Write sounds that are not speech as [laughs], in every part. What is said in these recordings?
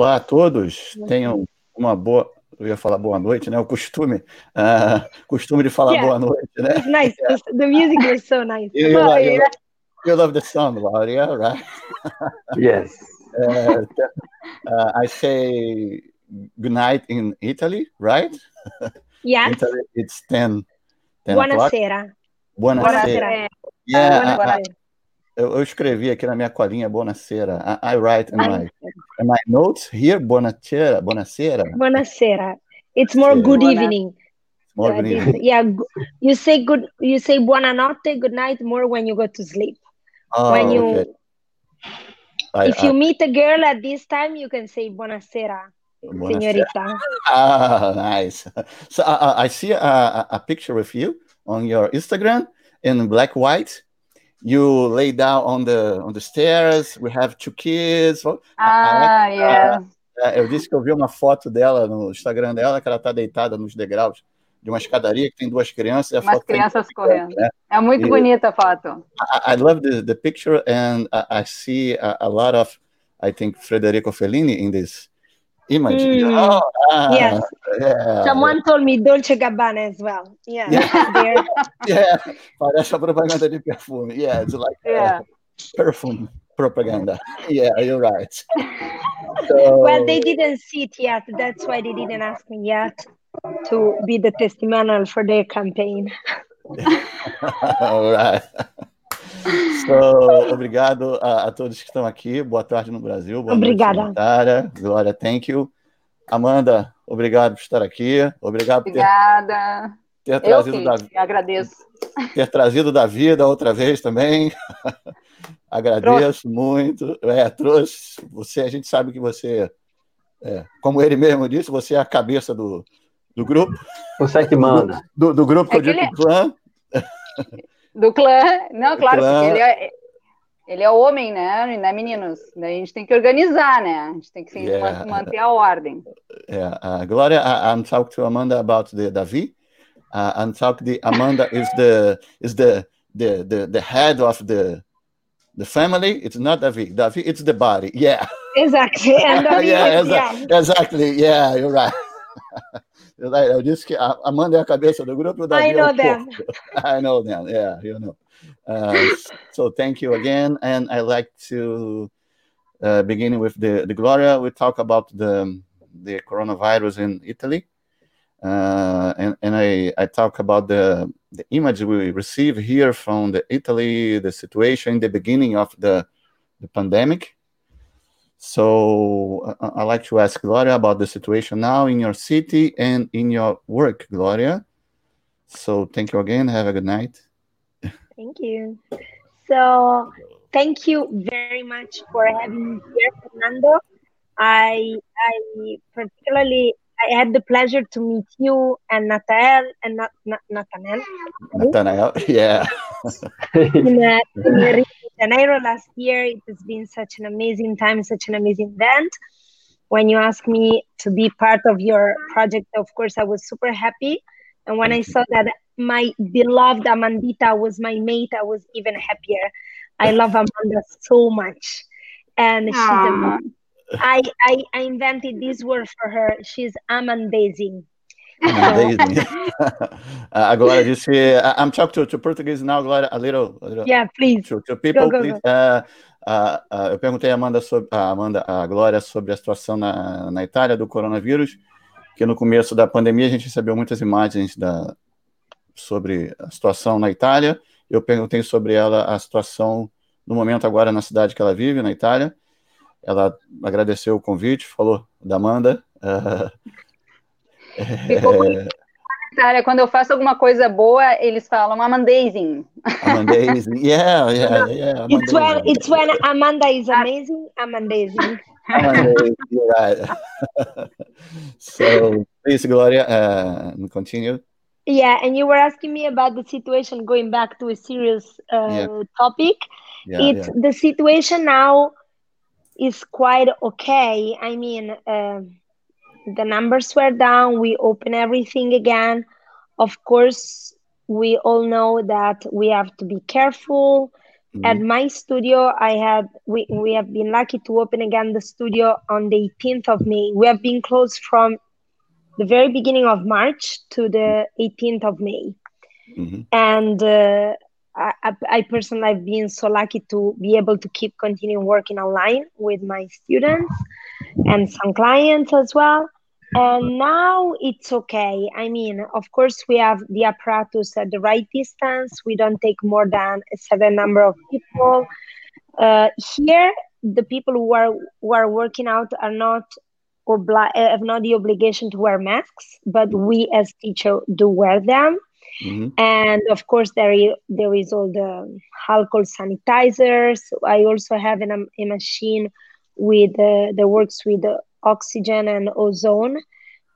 Olá a todos, tenham uma boa. Eu ia falar boa noite, né? O costume, uh, costume de falar yeah. boa noite, né? It's nice. The music was so nice. You, you, like, yeah. you love the song, Lauria, right? yes. Uh, uh, I say good night in Italy, right? Yes. Italy, it's 10, 10 Buonasera. Buonasera. Buonasera. Yeah, Buonasera. Eu, eu, escrevi aqui na minha colinha Buonasera. I, I write in my, in my notes here Buonasera. Buonasera. Buonasera. It's more good evening. More good evening. Yeah, you say good. You say buonanotte, good night more when you go to sleep. Oh, when you, okay. I, if you meet a girl at this time, you can say buonasera, Buonasera. señorita. Ah, nice. So uh, I see a, a picture with you on your Instagram in black white you lay down on the on the stairs. We have two kids. Ah, uh, yeah. Eu disse que eu vi uma foto dela no Instagram dela, que ela está deitada nos degraus de uma escadaria que tem duas crianças. E a Umas foto crianças tá correndo. Né? É muito e, bonita a foto. I, I love the, the picture and I, I see a, a, lot of, I think, Federico Fellini in this image. Mm. Oh, ah, yes. Yeah, Someone told me Dolce Gabbana as well. Yeah. Yeah. [laughs] yeah. Parece a propaganda de perfume. Yeah, it's like yeah. perfume propaganda. Yeah, you're right. So... Well, they didn't see it yet. That's why they didn't ask me yet to be the testimonial for their campaign. [laughs] All right. So, obrigado a, a, todos que estão aqui. Boa tarde no Brasil. Boa Obrigada. Noite, Glória, thank you. Amanda, obrigado por estar aqui. Obrigado por ter, Obrigada. ter trazido Eu da agradeço. Ter trazido da vida outra vez também. [laughs] Agradeço trouxe. muito. É, trouxe. Você, a gente sabe que você, é, como ele mesmo disse, você é a cabeça do, do grupo. Você é que manda. Do, do, do grupo é que eu digo ele... clã. Do clã. Não, claro, clã. porque ele é, ele é homem, né? né, meninos? Daí a gente tem que organizar, né? A gente tem que Yeah. manter a ordem. Yeah, uh, Gloria, I, I'm talking to Amanda about the Davi. Uh, I'm talking the Amanda is the is the the the, the head of the the family. It's not Davi. Davi, it's the body. Yeah. Exactly. [laughs] Yeah, is- exa- yeah. exactly. Yeah, you're right. [laughs] Eu disse que a Amanda é a cabeça do grupo, o Davi I é know o them. corpo. [laughs] I know them. Yeah, you know. Uh, so thank you again, and I like to uh, begin with the the Gloria. We talk about the the coronavirus in Italy, uh, and and I I talk about the the image we receive here from the Italy, the situation in the beginning of the the pandemic. So I, I like to ask Gloria about the situation now in your city and in your work, Gloria. So thank you again. Have a good night. Thank you. So, thank you very much for having me here, Fernando. I I particularly I had the pleasure to meet you and Nathaniel and Nat, Nat, Nathaniel Nathanael, [laughs] yeah. [laughs] in, uh, in Rio de Janeiro last year. It has been such an amazing time, such an amazing event. When you asked me to be part of your project, of course, I was super happy. And when I saw that my beloved Amandita was my mate, I was even happier. I love Amanda so much. And she's Aw. amazing. I, I, I invented this word for her. She's amazing. Amazing. uh, Glória disse, I- I'm talking to, to Portuguese now, Glória, a little, a little Yeah, please. to, to people, Go, go, please. Uh, uh, uh, eu perguntei a Amanda, sobre, a Amanda, a Glória, sobre a situação na, na Itália do coronavírus, que no começo da pandemia a gente recebeu muitas imagens da, sobre a situação na Itália. Eu perguntei sobre ela, a situação no momento agora na cidade que ela vive, na Itália. Ela agradeceu o convite, falou da Amanda. Uh, bonito. Cara, quando eu faço alguma coisa boa, eles falam amazing. Amazing. Yeah, yeah, yeah. It's when it's when Amanda is amazing. I'm amazing. Right. [laughs] so, please, Gloria, uh, continue. Yeah, and you were asking me about the situation. Going back to a serious uh, Yeah. topic, Yeah, it's yeah. the situation now is quite okay. I mean, uh, the numbers were down. We open everything again. Of course, we all know that we have to be careful. Mm-hmm. At my studio, I had we, we have been lucky to open again the studio on the 18th of May. We have been closed from the very beginning of March to the 18th of May. Mm-hmm. And uh, I, I personally have been so lucky to be able to keep continuing working online with my students and some clients as well. And now it's okay. I mean, of course, we have the apparatus at the right distance. We don't take more than a certain number of people. Uh, here, the people who are who are working out are not obli- have not the obligation to wear masks, but we as teacher do wear them. Mm-hmm. And of course, there is, there is all the alcohol sanitizers. I also have an, a machine with uh, that works with oxygen and ozone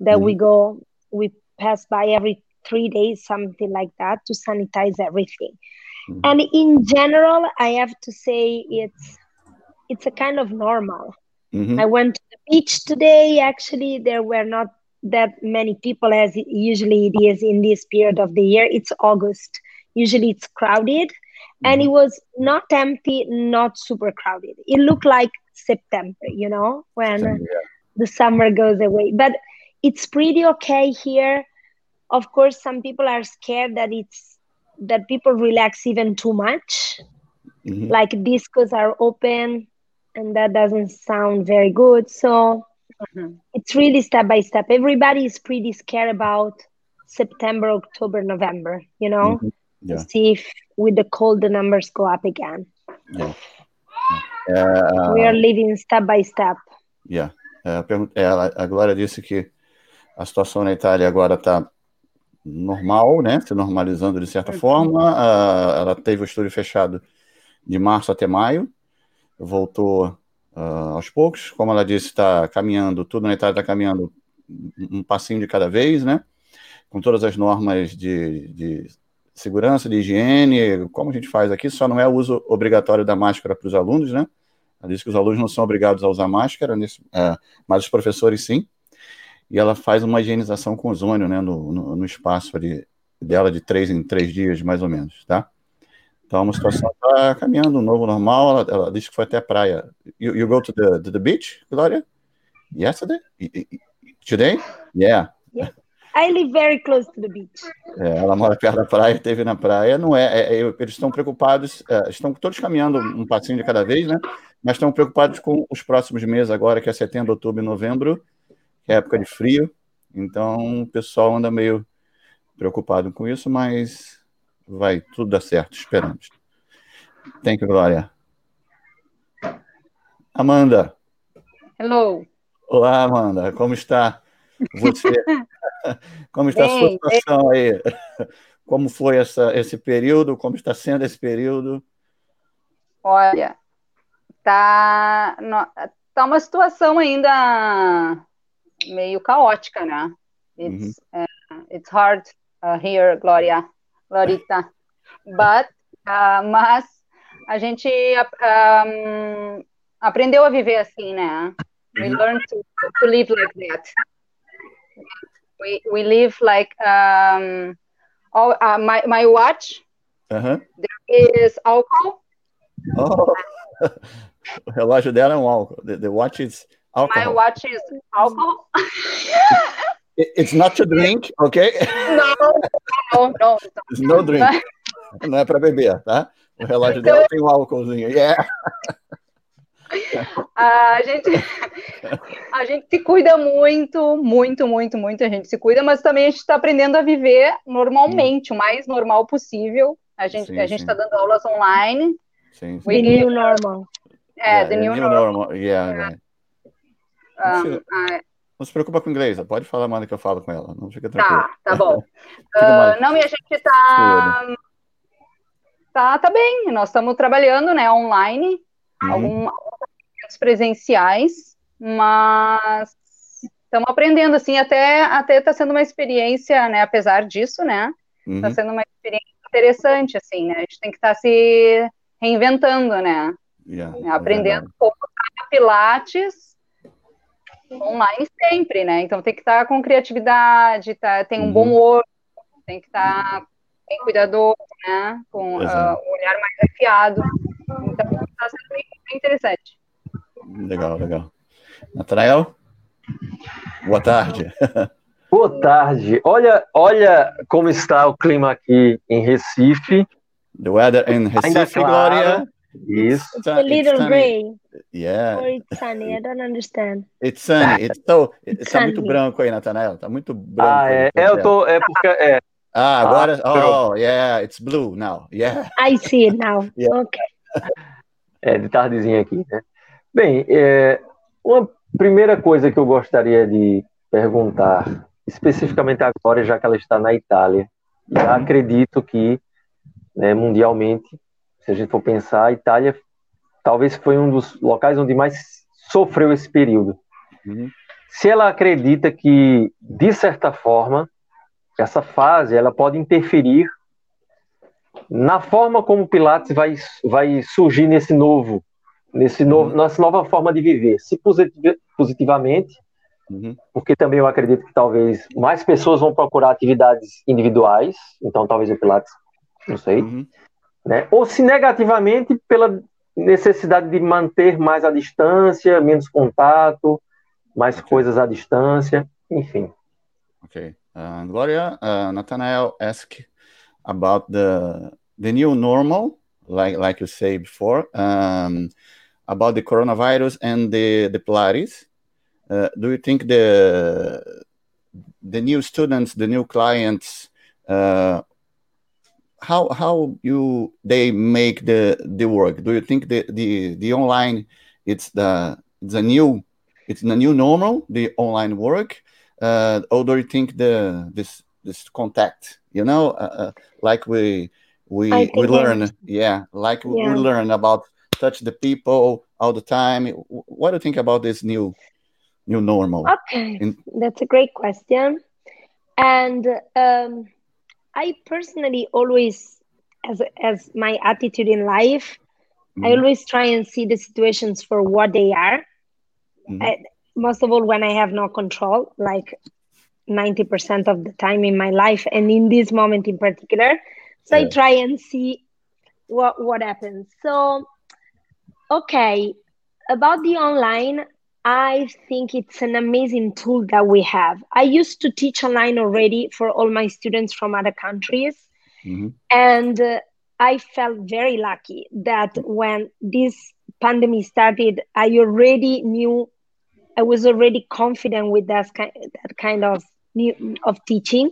that mm-hmm. we go we pass by every three days, something like that, to sanitize everything. Mm-hmm. And in general, I have to say it's it's a kind of normal. Mm-hmm. I went to the beach today. Actually, there were not that many people as usually it is in this period of the year. It's August. Usually it's crowded. And it mm-hmm. was not empty, not super crowded. It looked like September, you know, when yeah. the summer goes away. But it's pretty okay here. Of course, some people are scared that it's that people relax even too much. Mm-hmm. Like discos are open, and that doesn't sound very good. So mm-hmm. it's really step by step. Everybody is pretty scared about September, October, November. You know, mm-hmm. yeah. see if with the cold the numbers go up again. Yeah. Uh, we are living step by step. Yeah. É, a, a Glória disse que a situação na Itália agora está normal, né? Se normalizando de certa forma. Uh, ela teve o estúdio fechado de março até maio, voltou uh, aos poucos. Como ela disse, está caminhando, tudo na Itália está caminhando um passinho de cada vez, né? Com todas as normas de, de segurança, de higiene, como a gente faz aqui, só não é o uso obrigatório da máscara para os alunos, né? Ela disse que os alunos não são obrigados a usar máscara, nesse, é, mas os professores sim. E ela faz uma higienização com ozônio, né, no, no, no espaço ali dela de três em três dias, mais ou menos, tá? Então, a situação está caminhando, um novo normal. Ela, ela, disse que foi até a praia. You, you go to the, to the beach, Gloria? Yesterday? Today? Yeah. yeah. I live very close to the beach. É, ela mora perto da praia, esteve na praia. Não é, é, é eles estão preocupados, é, estão todos caminhando um passinho de cada vez, né? Mas estão preocupados com os próximos meses agora, que é setembro, outubro e novembro, que é época de frio. Então, o pessoal anda meio preocupado com isso, mas vai tudo dar certo, esperamos. Thank you, Glória. Amanda. Hello. Olá, Amanda. Como está você? [laughs] Como está bem, a sua situação bem. aí? Como foi essa, esse período? Como está sendo esse período? Olha, tá, tá uma situação ainda meio caótica, né? It's, uhum. uh, it's hard uh, here, Gloria, Glorita. But, uh, mas a gente um, aprendeu a viver assim, né? We uhum. learned to, to live like that we we live like um all uh, my my watch uh-huh. there is alcohol oh [laughs] o relógio dela é um álcool the, the watch is alcohol my watch is alcohol [laughs] it's not to drink okay no no no it's no drink não é para beber tá o relógio dela tem um álcoolzinho yeah a gente, a gente se cuida muito, muito, muito, muito. A gente se cuida, mas também a gente está aprendendo a viver normalmente, hum. o mais normal possível. A gente sim, a gente está dando aulas online. Sim, sim. The new normal. É, yeah, the, new, new normal. normal. Yeah, yeah. Um, não, se, não se preocupa com inglês, pode falar, mano, que eu falo com ela. Não fica tranquilo. Tá, tá bom. [laughs] uh, não, e a gente tá, tá, tá bem. Nós estamos trabalhando, né, online. Uhum. Algum, presenciais, mas estamos aprendendo, assim, até até está sendo uma experiência, né, apesar disso, né, está uhum. sendo uma experiência interessante, assim, né, a gente tem que estar tá se reinventando, né, yeah, é aprendendo é como pilates online sempre, né, então tem que estar tá com criatividade, tá, tem um uhum. bom olho, tem que estar tá bem cuidador, né, com uh, um olhar mais afiado, Então, está sendo bem, bem interessante. Legal, legal. Natanael? Boa tarde. [laughs] Boa tarde. Olha, olha como está o clima aqui em Recife. The weather in Recife, claro. Isso. It's a little sunny. gray Yeah. or it's sunny. I don't understand. It's sunny. It's so, It's tá muito sunny. branco aí, Natanael. Tá muito branco. Ah, é, é, eu tô, é porque é, Ah, agora. Ah, oh, yeah. It's blue now. Yeah. I see it now. [laughs] Yeah. Okay. é de tardezinha aqui, né? Bem, é, uma primeira coisa que eu gostaria de perguntar, especificamente agora, já que ela está na Itália, e acredito que, né, mundialmente, se a gente for pensar, a Itália talvez foi um dos locais onde mais sofreu esse período. Uhum. Se ela acredita que, de certa forma, essa fase ela pode interferir na forma como o Pilates vai, vai surgir nesse novo, nesse novo, nessa nova forma de viver, se positiv- positivamente, Uhum. porque também eu acredito que talvez mais pessoas vão procurar atividades individuais, então talvez o Pilates, não sei, Uhum. Né? Ou se negativamente pela necessidade de manter mais a distância, menos contato, mais Ok. coisas à distância, enfim. Okay. Uh, Gloria, uh, Nathanael asked about the the new normal, like like you say before, um, about the coronavirus and the the Pilates. Uh, do you think the the new students, the new clients, uh, how how you they make the the work? Do you think the the the online it's the it's a new it's the new normal, the online work? uh, or do you think the this this contact you know uh, uh, like we we we learn yeah like we- Yeah. we learn about touch the people all the time what do you think about this new new normal Okay, In- that's a great question. And um, I personally always, as as my attitude in life, I Mhm. always try and see the situations for what they are. Mhm. I- most of all, when I have no control, like 90% of the time in my life, and in this moment in particular. So I try and see what what happens. So, okay, about the online, I think it's an amazing tool that we have. I used to teach online already for all my students from other countries. Mhm. And uh, I felt very lucky that when this pandemic started, I already knew, I was already confident with that kind, that kind of new, of teaching.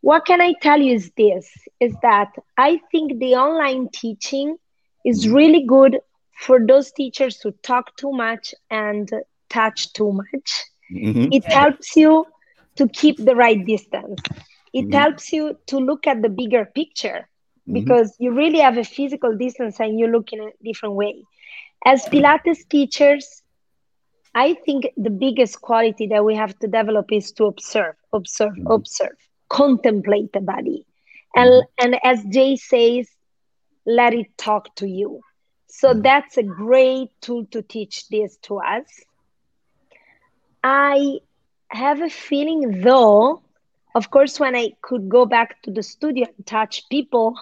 What can I tell you is this, is that I think the online teaching is really good for those teachers who talk too much and touch too much Mhm. it helps you to keep the right distance it Mhm. helps you to look at the bigger picture Mhm. because you really have a physical distance and you look in a different way as pilates teachers i think the biggest quality that we have to develop is to observe observe Mhm. observe contemplate the body and Mhm. and as jay says let it talk to you so Mhm. that's a great tool to teach this to us I have a feeling, though, of course, when I could go back to the studio and touch people,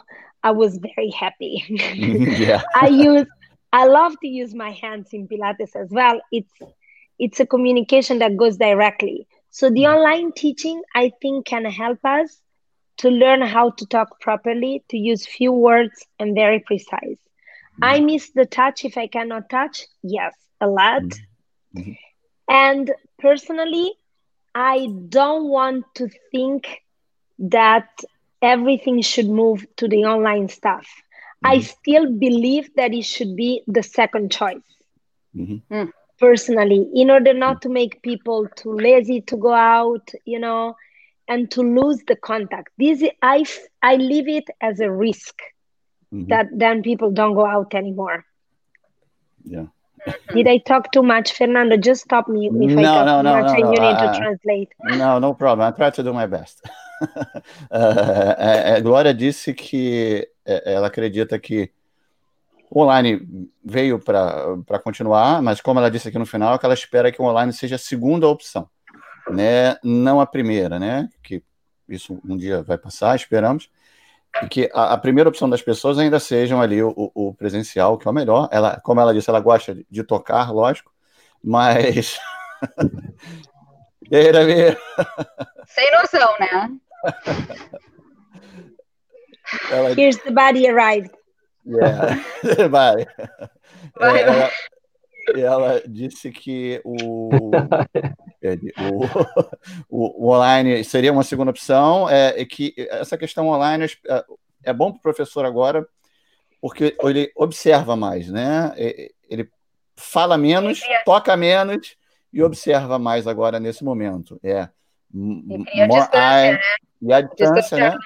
I was very happy. [laughs] yeah [laughs] I use, I love to use my hands in Pilates as well. It's, it's a communication that goes directly. So the online teaching, I think, can help us to learn how to talk properly, to use few words and very precise. I miss the touch if I cannot touch. Yes, a lot. Mhm. And personally, I don't want to think that everything should move to the online stuff. I Mhm. still believe that it should be the second choice Mhm. personally in order not to make people too lazy to go out you know and to lose the contact this i I f- I leave it as a risk Mhm. that then people don't go out anymore yeah did i talk too much fernando just stop me if i No, talk no, too no, much no, and you need uh, to translate No, no problem. I try to do my best. [laughs] a, a Glória disse que é, ela acredita que online veio para continuar, mas como ela disse aqui no final, que ela espera que o online seja a segunda opção, né? Não a primeira, né? Que isso um dia vai passar, esperamos. Que a, a, primeira opção das pessoas ainda sejam ali o, o, presencial, que é o melhor. Ela, como ela disse, ela gosta de, de tocar, lógico, mas. e aí, Davi? Sem noção, né? ela... Here's the body arrived. Yeah, [laughs] vai. vai, é, ela, ela disse que o, [laughs] o, [laughs] o, o, online seria uma segunda opção, é, é que essa questão online é, é bom para o professor agora, porque ele observa mais, né? Ele fala menos, toca menos e observa mais agora nesse momento. É. E a distância, né? E a distância, né?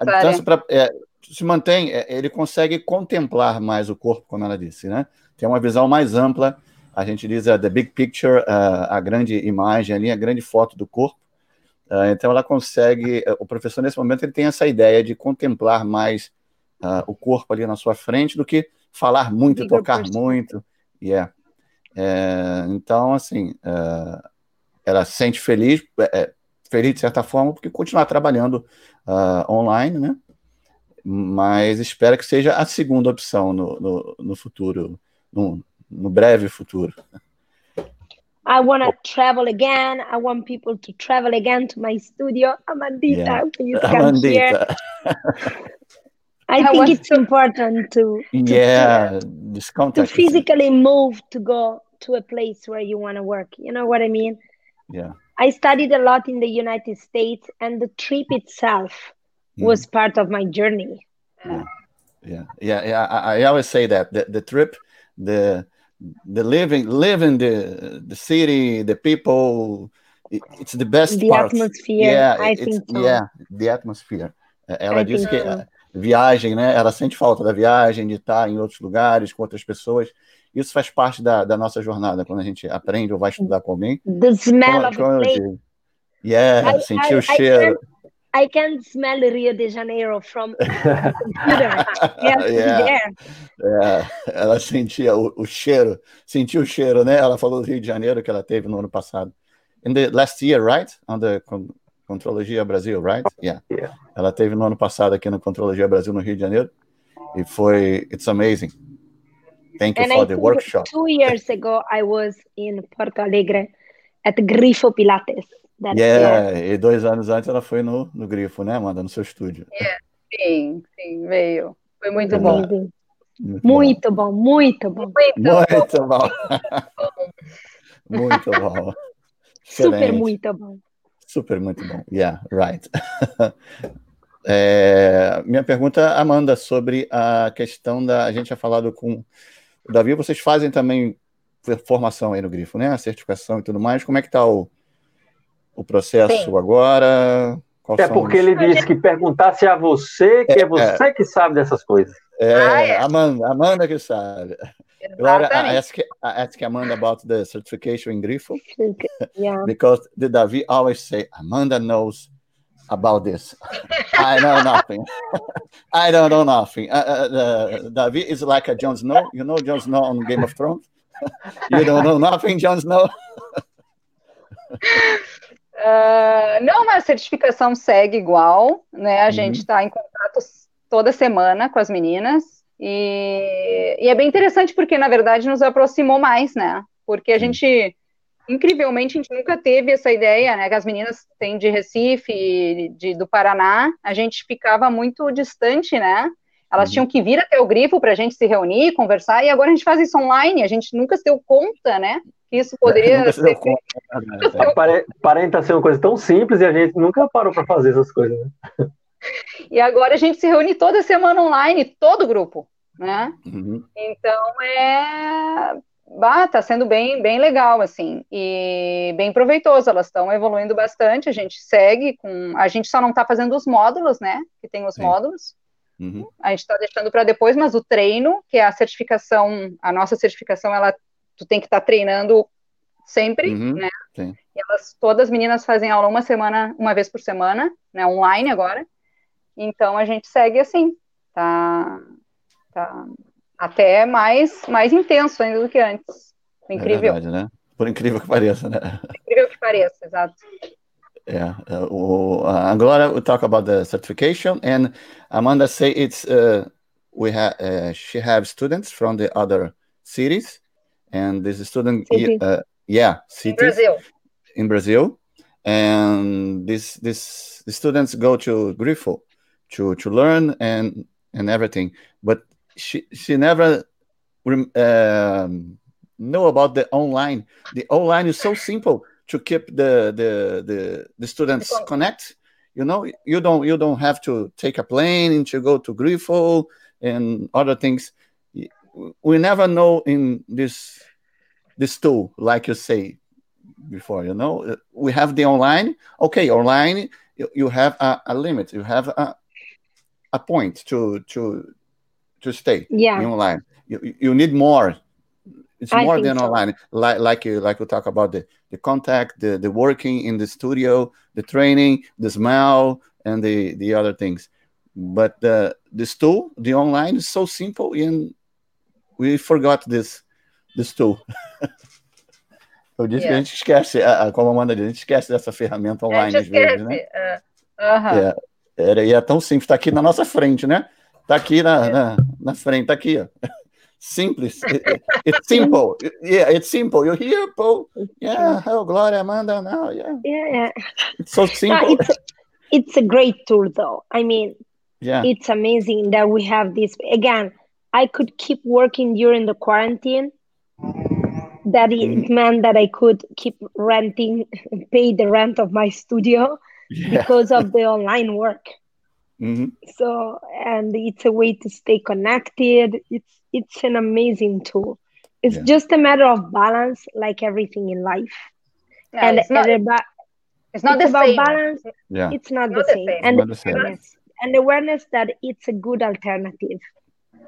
A distância pra, é, se mantém, é, ele consegue contemplar mais o corpo, como ela disse, né? Tem uma visão mais ampla. A gente diz uh, the big picture, uh, a grande imagem ali, a grande foto do corpo. Uh, então ela consegue, uh, o professor nesse momento ele tem essa ideia de contemplar mais uh, o corpo ali na sua frente do que falar muito, tocar muito. Yeah. É, então assim, uh, ela se sente feliz, é, é, feliz de certa forma porque continuar trabalhando online, né? Mas espera que seja a segunda opção no, no, no futuro, no, no breve futuro. I want to travel again. I want people to travel again to my studio. Amandita, yeah. please come Amandita. here. I think it's important to, to yeah, this contact to physically move to go to a place where you want to work. You know what I mean? Yeah. I studied a lot in the United States, and the trip itself mm. was part of my journey. Yeah, yeah, yeah. yeah. I, I always say that the, the trip, the the living living the the city the people it's the best the part. atmosphere. Yeah I think so. yeah the atmosphere. Ela I diz que so. viagem né ela sente falta da viagem de estar em outros lugares com outras pessoas. Isso faz parte da, da nossa jornada quando a gente aprende ou vai estudar com alguém. The smell como, of the place. yeah I, sentir I, o cheiro I can smell Rio de Janeiro from the [laughs] computer. yeah. yeah. Ela sentia o, o, cheiro, sentiu o cheiro, né? Ela falou do Rio de Janeiro que ela teve no ano passado. In the last year, right? On the Contrologia Brasil, right? Yeah. yeah. Ela teve no ano passado aqui no Contrologia Brasil no Rio de Janeiro e foi it's amazing. Thank you And for I the workshop. Two years ago, I was in Porto Alegre at Grifo Pilates. That's yeah, e dois anos antes ela foi no, no Grifo, né, Amanda? No seu estúdio. Yeah. Sim, sim, veio. Foi muito bom. Muito, muito bom. bom, muito bom. Muito, muito bom. muito bom. [laughs] Super muito bom. Super muito bom. Yeah, right. [laughs] é, minha pergunta, Amanda, sobre a questão da. A gente tinha falado com o Davi, vocês fazem também formação aí no Grifo, né? A certificação e tudo mais. Como é que está o o processo Sim. agora? Qual é porque os... ele disse que perguntasse a você, que é, é você é. que sabe dessas coisas. É, ah, é. Amanda, Amanda que sabe. Laura, I ask, I ask Amanda about the certification in Grifo. [laughs] Yeah. because the Davi always say, Amanda knows about this. [laughs] I know nothing. [laughs] I don't know nothing. Uh, uh, uh, Davi is like a Jon Snow. You know Jon Snow on Game of Thrones? you don't know nothing, Jon Snow? Uh, não, mas a certificação segue igual, né? A uhum. gente está em contato toda semana com as meninas e, e, é bem interessante porque, na verdade, nos aproximou mais, né? Porque a gente, incrivelmente, a gente nunca teve essa ideia, né? Que as meninas têm de Recife, de, do Paraná, a gente ficava muito distante, né? Elas uhum. tinham que vir até o grifo para a gente se reunir, conversar, e agora a gente faz isso online, a gente nunca se deu conta, né? Isso poderia ser. Conta, Aparenta ser uma coisa tão simples e a gente nunca parou para fazer essas coisas, né? E agora a gente se reúne toda semana online, todo grupo, né? Uhum. Então é. Bah, tá sendo bem, bem legal, assim, e bem proveitoso. Elas estão evoluindo bastante. A gente segue com. A gente só não está fazendo os módulos, né? Que tem os Sim. módulos. Uhum. A gente está deixando para depois, mas o treino, que é a certificação, a nossa certificação, ela tu tem que estar tá treinando sempre, uhum. né? Sim. E elas, todas as meninas fazem aula uma semana, uma vez por semana, né? Online agora. Então a gente segue assim, tá, tá até mais, mais intenso ainda do que antes. Incrível. É verdade, né? Por incrível que pareça, né? Por incrível que pareça, exato. Yeah. Uh, uh, Glória will talk about the certification, and Amanda say it's uh, we have uh, she have students from the other cities, and this student uh, yeah in Brazil. In Brazil, and this this the students go to Grifo to to learn and and everything, but she she never um, know about the online. The online is so simple to keep the the the, the students connect. You know, you don't you don't have to take a plane and to go to Grifo and other things. We never know in this this tool, like you say before. You know, we have the online. Okay, online you, you have a, a limit. You have a a point to to to stay yeah. online. You, you need more it's more than so. online like like you like we talk about the the contact the the working in the studio the training the smell and the the other things but the this tool the online is so simple and we forgot this this tool [laughs] eu disse yeah. que a gente esquece como a Amanda diz, a gente esquece dessa ferramenta online às vezes né uh, uh -huh. é, era, e é tão simples, está aqui na nossa frente, né? Está aqui na, na, na frente, está aqui, ó. [laughs] Simples. It, it's simple. Yeah, it's simple. You hear, Paul? Yeah, oh, Gloria, Amanda, now, yeah. Yeah, yeah. It's so simple. No, it's, a, [laughs] it's a great tool, though. I mean, yeah, it's amazing that we have this. Again, I could keep working during the quarantine. That it mm. meant that I could keep renting, [laughs] pay the rent of my studio yeah. because of [laughs] the online work. Mm-hmm. So, and it's a way to stay connected. It's it's an amazing tool. It's yeah. just a matter of balance, like everything in life. No, and it's not, about, it's not it's about same. balance. Yeah. It's not, not the, same. same. And the same. And awareness that it's a good alternative.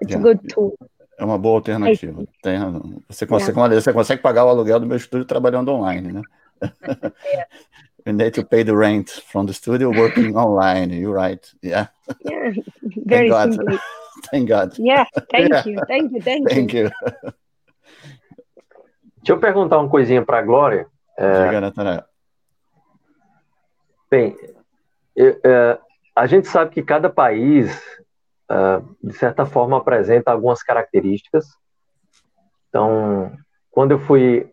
It's yeah. a good tool. É uma boa alternativa. Tem razão. Você consegue, yeah. você consegue pagar o aluguel do meu estúdio trabalhando online, né? yeah. [laughs] You need to pay the rent from the studio working online. You're right. Yeah. Yeah. [laughs] Very thank simply. God. [laughs] thank God. Yeah. Thank Yeah. you. Thank you. Thank, Thank you. you. Deixa eu perguntar uma coisinha para a Glória. É, Diga, Natanael. Bem, eu- é, a gente sabe que cada país, é, de certa forma, apresenta algumas características. Então, quando eu fui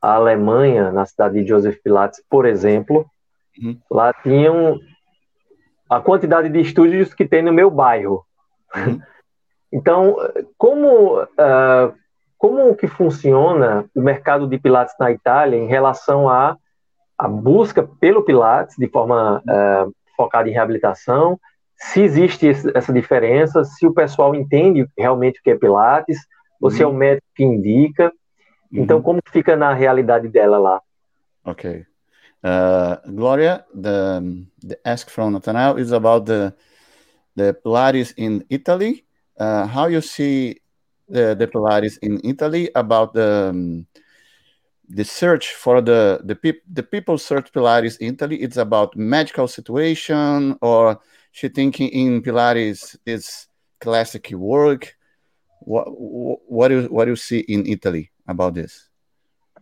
à Alemanha, na cidade de Joseph Pilates, por exemplo, Uhum. lá tinham a quantidade de estúdios que tem no meu bairro. Uhum. [laughs] Então, como, ah, como que funciona o mercado de Pilates na Itália em relação à a busca pelo Pilates de forma ah, focada em reabilitação? Se existe essa diferença, se o pessoal entende realmente o que é Pilates, ou se é o médico que indica. Então, Uhum. como que fica na realidade dela lá? Okay. Uh, Gloria, the, the ask from Nathanael is about the the Pilates in Italy. Uh, how you see the, the Pilates in Italy about the um, the search for the the, peop, the people search Pilates in Italy. It's about medical situation or she thinking in Pilates is classic work. What what do you, what do you see in Italy about this?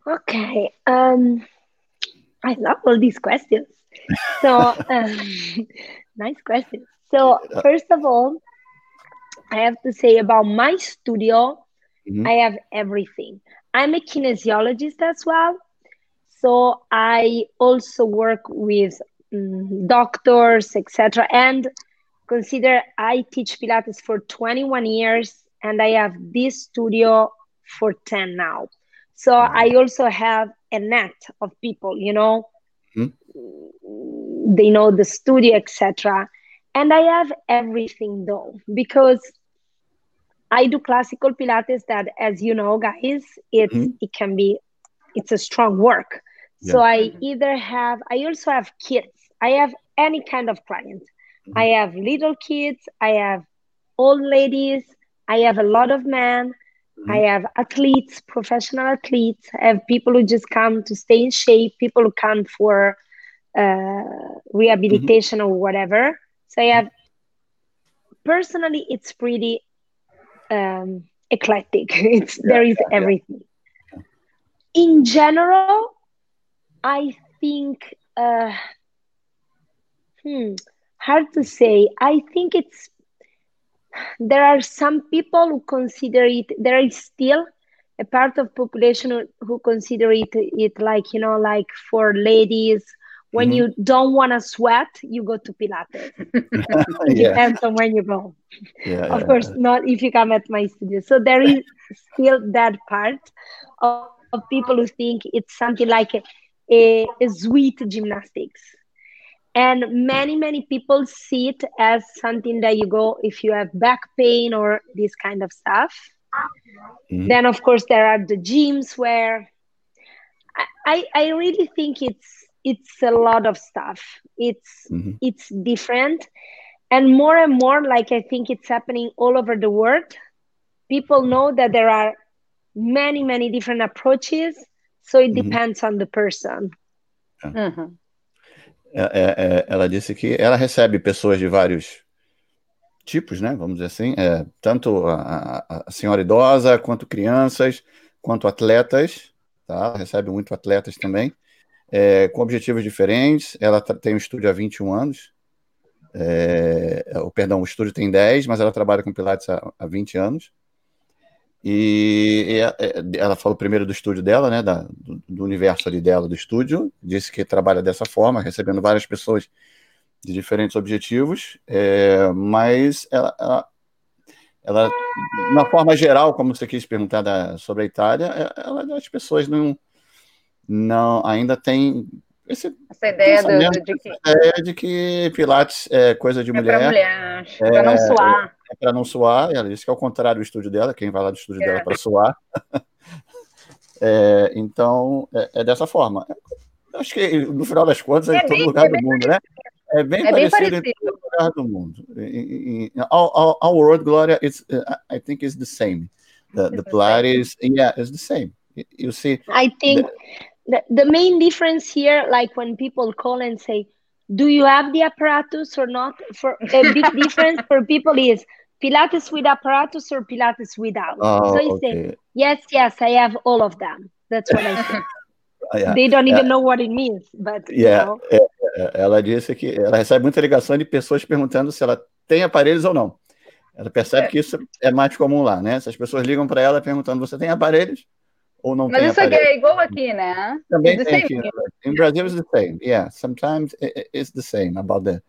Okay. Um, I love all these questions. So, [laughs] um, [laughs] nice questions. So, first of all, I have to say about my studio, Mhm. I have everything. I'm a kinesiologist as well. So, I also work with doctors, etc. And consider I teach Pilates for 21 years and I have this studio for 10 now. So I also have a net of people, you know, Mhm. they know the studio, etc. And I have everything though, because I do classical Pilates that, as you know, guys, it's Mhm. it can be it's a strong work. So I either have I also have kids. I have any kind of client. I have little kids, I have old ladies, I have a lot of men, I have athletes, professional athletes, I have people who just come to stay in shape, people who come for uh, rehabilitation or whatever. So I have personally, it's pretty um, eclectic. [laughs] It's there is yeah, yeah. everything. In general, I think uh, Hmm, hard to say. I think it's there are some people who consider it. There is still a part of population who, consider it it like you know like for ladies when mm-hmm. you don't want to sweat you go to pilates [laughs] it yeah. depends on when you go yeah, of yeah, course not if you come at my studio so there is still that part of, of people who think it's something like a, a, a sweet gymnastics and many many people see it as something that you go if you have back pain or this kind of stuff mm-hmm. then of course there are the gyms where I, I really think it's it's a lot of stuff it's mm-hmm. it's different and more and more like i think it's happening all over the world people know that there are many many different approaches so it mm-hmm. depends on the person uhum. é, é, ela disse que ela recebe pessoas de vários tipos, né? Vamos dizer assim, é, tanto a, a, senhora idosa, quanto crianças, quanto atletas, tá? Ela recebe muito atletas também é, com objetivos diferentes. Ela tem um estúdio há 21 anos. É, o, perdão, o estúdio tem 10, mas ela trabalha com Pilates há, há 20 anos. E, é, ela falou primeiro do estúdio dela, né, da, do, do, universo ali dela, do estúdio. Disse que trabalha dessa forma, recebendo várias pessoas de diferentes objetivos, é, mas ela, ela, ela, na forma geral, como você quis perguntar da, sobre a Itália, é, ela, as pessoas não não ainda tem esse essa ideia do, de, que... ideia de que Pilates é coisa de é mulher. mulher é, para não suar. É, para não suar. Ela disse que é o contrário do estúdio dela, quem vai lá do estúdio é. dela para suar. [laughs] é, então, é, é, dessa forma. Acho que no final das contas é, em todo bem, lugar do mundo, né? É bem, é parecido, bem parecido, em todo lugar do mundo. In, in, world, Gloria, it's, uh, I think it's the same. The, the Pilates, yeah, it's the same. You see, I think the, the main difference here, like when people call and say, do you have the apparatus or not? For a big [laughs] difference for people is Pilates with apparatus or Pilates without. Oh, so you okay. say, yes, yes, I have all of them. That's what I say. [laughs] yeah. They don't even yeah. know what it means, but yeah. You know. ela disse que ela recebe muita ligação de pessoas perguntando se ela tem aparelhos ou não. Ela percebe é. que isso é mais comum lá, né? Se as pessoas ligam para ela perguntando: você tem aparelhos? Ou não Mas isso aqui é igual aqui, né? Também tem aqui. In Brazil it's the same. Yeah, sometimes it's the same about the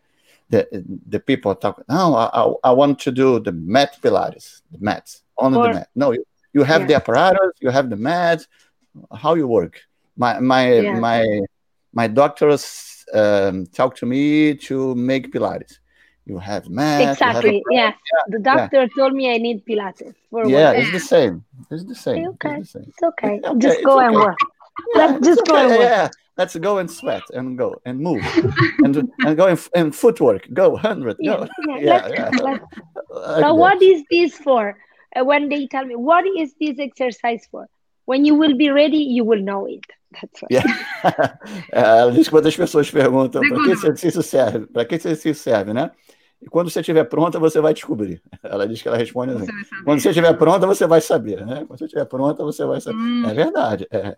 the the people talk. No, I, I want to do the mat Pilates, the mats, only or, the mat. No, you, you have yeah. the apparatus, you have the mats. How you work? My my yeah. my my doctors um, talk to me to make Pilates you have math. Exactly. Have yeah. yeah. The doctor yeah. told me I need Pilates. For yeah, it's the same. It's the same. Okay. It's, the same. it's okay. okay. Just go okay. and work. Let's just go and work. Yeah. Let's go and sweat and go and move and and go and, in footwork. Go hundred. Yeah. Go. Yeah. yeah, Like [laughs] so, what is this for? Uh, when they tell me what is this exercise for? When you will be ready, you will know it. That's right. Yeah. Ela diz que quando as pessoas perguntam para que esse exercício serve, para que esse exercício serve, né? E quando você estiver pronta, você vai descobrir. Ela diz que ela responde assim: você quando você estiver pronta, você vai saber, né? Quando você estiver pronta, você vai saber. Hum. É verdade. É, é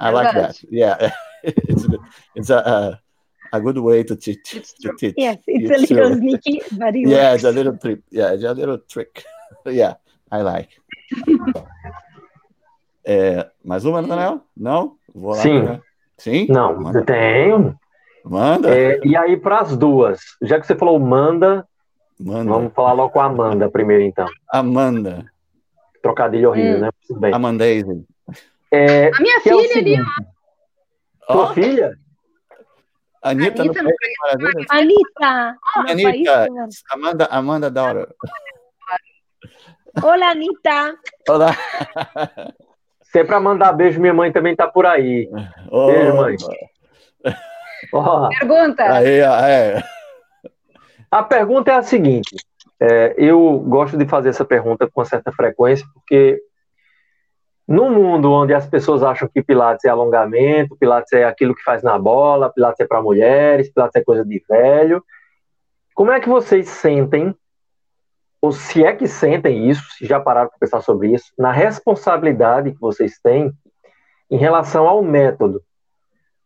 I like that. Yeah, [laughs] it's, it's a, a, a good way to teach. To teach. Yes, it's, it's a little sneaky, but it yeah, works. it's a little trick. Yeah, it's a little trick. [laughs] yeah, I like. [laughs] É, mais uma, Daniel? Não? Vou lá. Sim. Sim? Não, Manda. tenho. Manda. É, e aí, para as duas, já que você falou manda, manda, vamos falar logo com a Amanda primeiro, então. Amanda. Trocadilho horrível, hum. né? Tudo bem. Amandese. É, a minha é filha é ali, ó. Sua oh. filha? Anitta, Anitta no País Anitta. Anitta. Amanda, Amanda Daughter. Olá, Anitta. Olá. Se é para mandar beijo, minha mãe também tá por aí. Oh, beijo, mãe. Oh, pergunta. Aí, é. A pergunta é a seguinte: é, eu gosto de fazer essa pergunta com certa frequência, porque no mundo onde as pessoas acham que Pilates é alongamento, Pilates é aquilo que faz na bola, Pilates é para mulheres, Pilates é coisa de velho, como é que vocês sentem, ou se é que sentem isso, se já pararam para pensar sobre isso, na responsabilidade que vocês têm em relação ao método,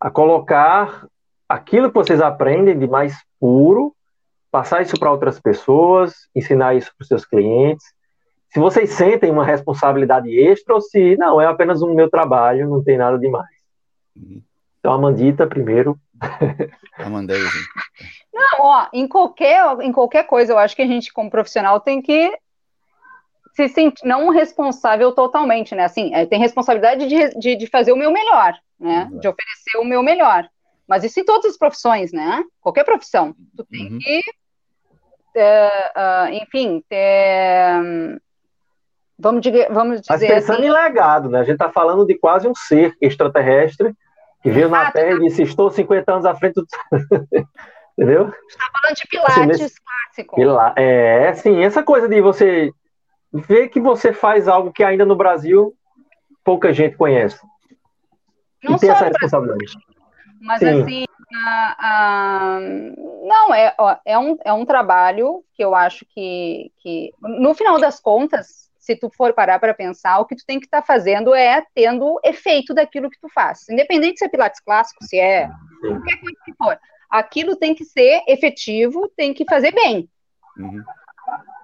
a colocar aquilo que vocês aprendem de mais puro, passar isso para outras pessoas, ensinar isso para os seus clientes. Se vocês sentem uma responsabilidade extra ou se não, é apenas o meu trabalho, não tem nada demais. Uhum. Então, a Mandita primeiro. [laughs] Amandei. Não, ó, em qualquer, em qualquer coisa, eu acho que a gente, como profissional, tem que se sentir, não responsável totalmente, né? Assim, é, tem responsabilidade de, de, de, fazer o meu melhor, né? De oferecer o meu melhor. Mas isso em todas as profissões, né? Qualquer profissão. Tu tem uhum. que, uh, uh, enfim, ter, vamos, dizer, vamos dizer Mas pensando assim, em legado, né? A gente está falando de quase um ser extraterrestre que veio na Terra e disse, estou 50 anos à frente do... [laughs] Entendeu? Está falando de Pilates assim, nesse... clássico. Pila... É, sim, essa coisa de você ver que você faz algo que ainda no Brasil pouca gente conhece. Não e tem essa responsabilidade. Mas sim. assim, não, é, ó, é, um, é um trabalho que eu acho que, que, no final das contas, se tu for parar para pensar, o que tu tem que estar tá fazendo é tendo efeito daquilo que tu faz. Independente se é pilates clássico, se é qualquer coisa que for. Aquilo tem que ser efetivo, tem que fazer bem. Uhum.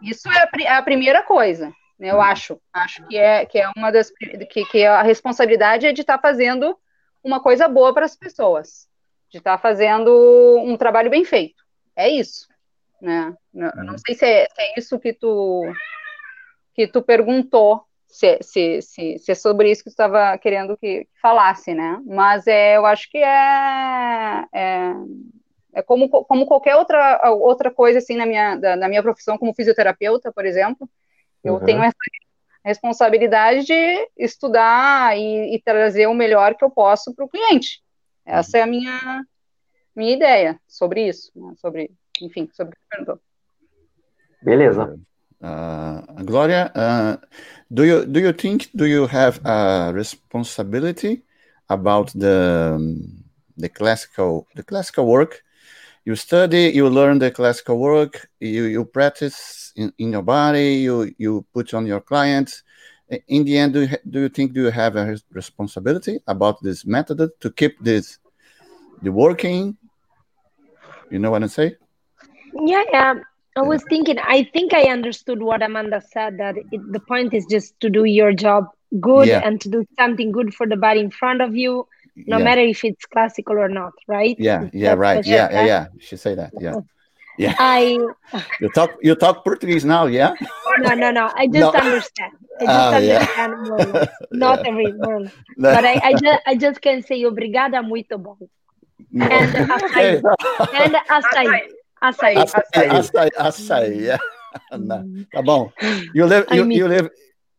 Isso é a, a, primeira coisa, né, eu uhum. acho. Acho que é, que é uma das que, que a responsabilidade é de estar tá fazendo uma coisa boa para as pessoas, de estar tá fazendo um trabalho bem feito. É isso. Né? Não, não uhum. sei se é, se é isso que tu que tu perguntou se, se, se, se é sobre isso que tu estava querendo que falasse, né? Mas é, eu acho que é, é, é como, como qualquer outra, outra coisa, assim, na minha, da, na minha profissão como fisioterapeuta, por exemplo, eu uhum. tenho essa responsabilidade de estudar e, e, trazer o melhor que eu posso para o cliente. Essa é a minha, minha ideia sobre isso, né? sobre, enfim, sobre o que perguntou. Beleza. Uh, Gloria, uh, do you do you think do you have a responsibility about the the classical the classical work? You study, you learn the classical work, you, you practice in, in your body, you you put on your clients. In the end, do you, do you think do you have a responsibility about this method to keep this the working? You know what I say? Yeah, yeah. I was thinking, I think I understood what Amanda said that it, the point is just to do your job good yeah. and to do something good for the body in front of you, no yeah. matter if it's classical or not, right? Yeah, yeah, right. Yeah, yeah, yeah. She say that. Yeah. Yeah. I [laughs] you talk you talk Portuguese now, yeah? No, no, no. I [laughs] just no. understand. I just uh, understand [laughs] yeah. more. Not every word. No. But I, I just I just can say obrigada muito bom. No. And açaí. and açaí. Açaí. Açaí. Açaí. açaí. Yeah. Tá bom. You live, you, you live,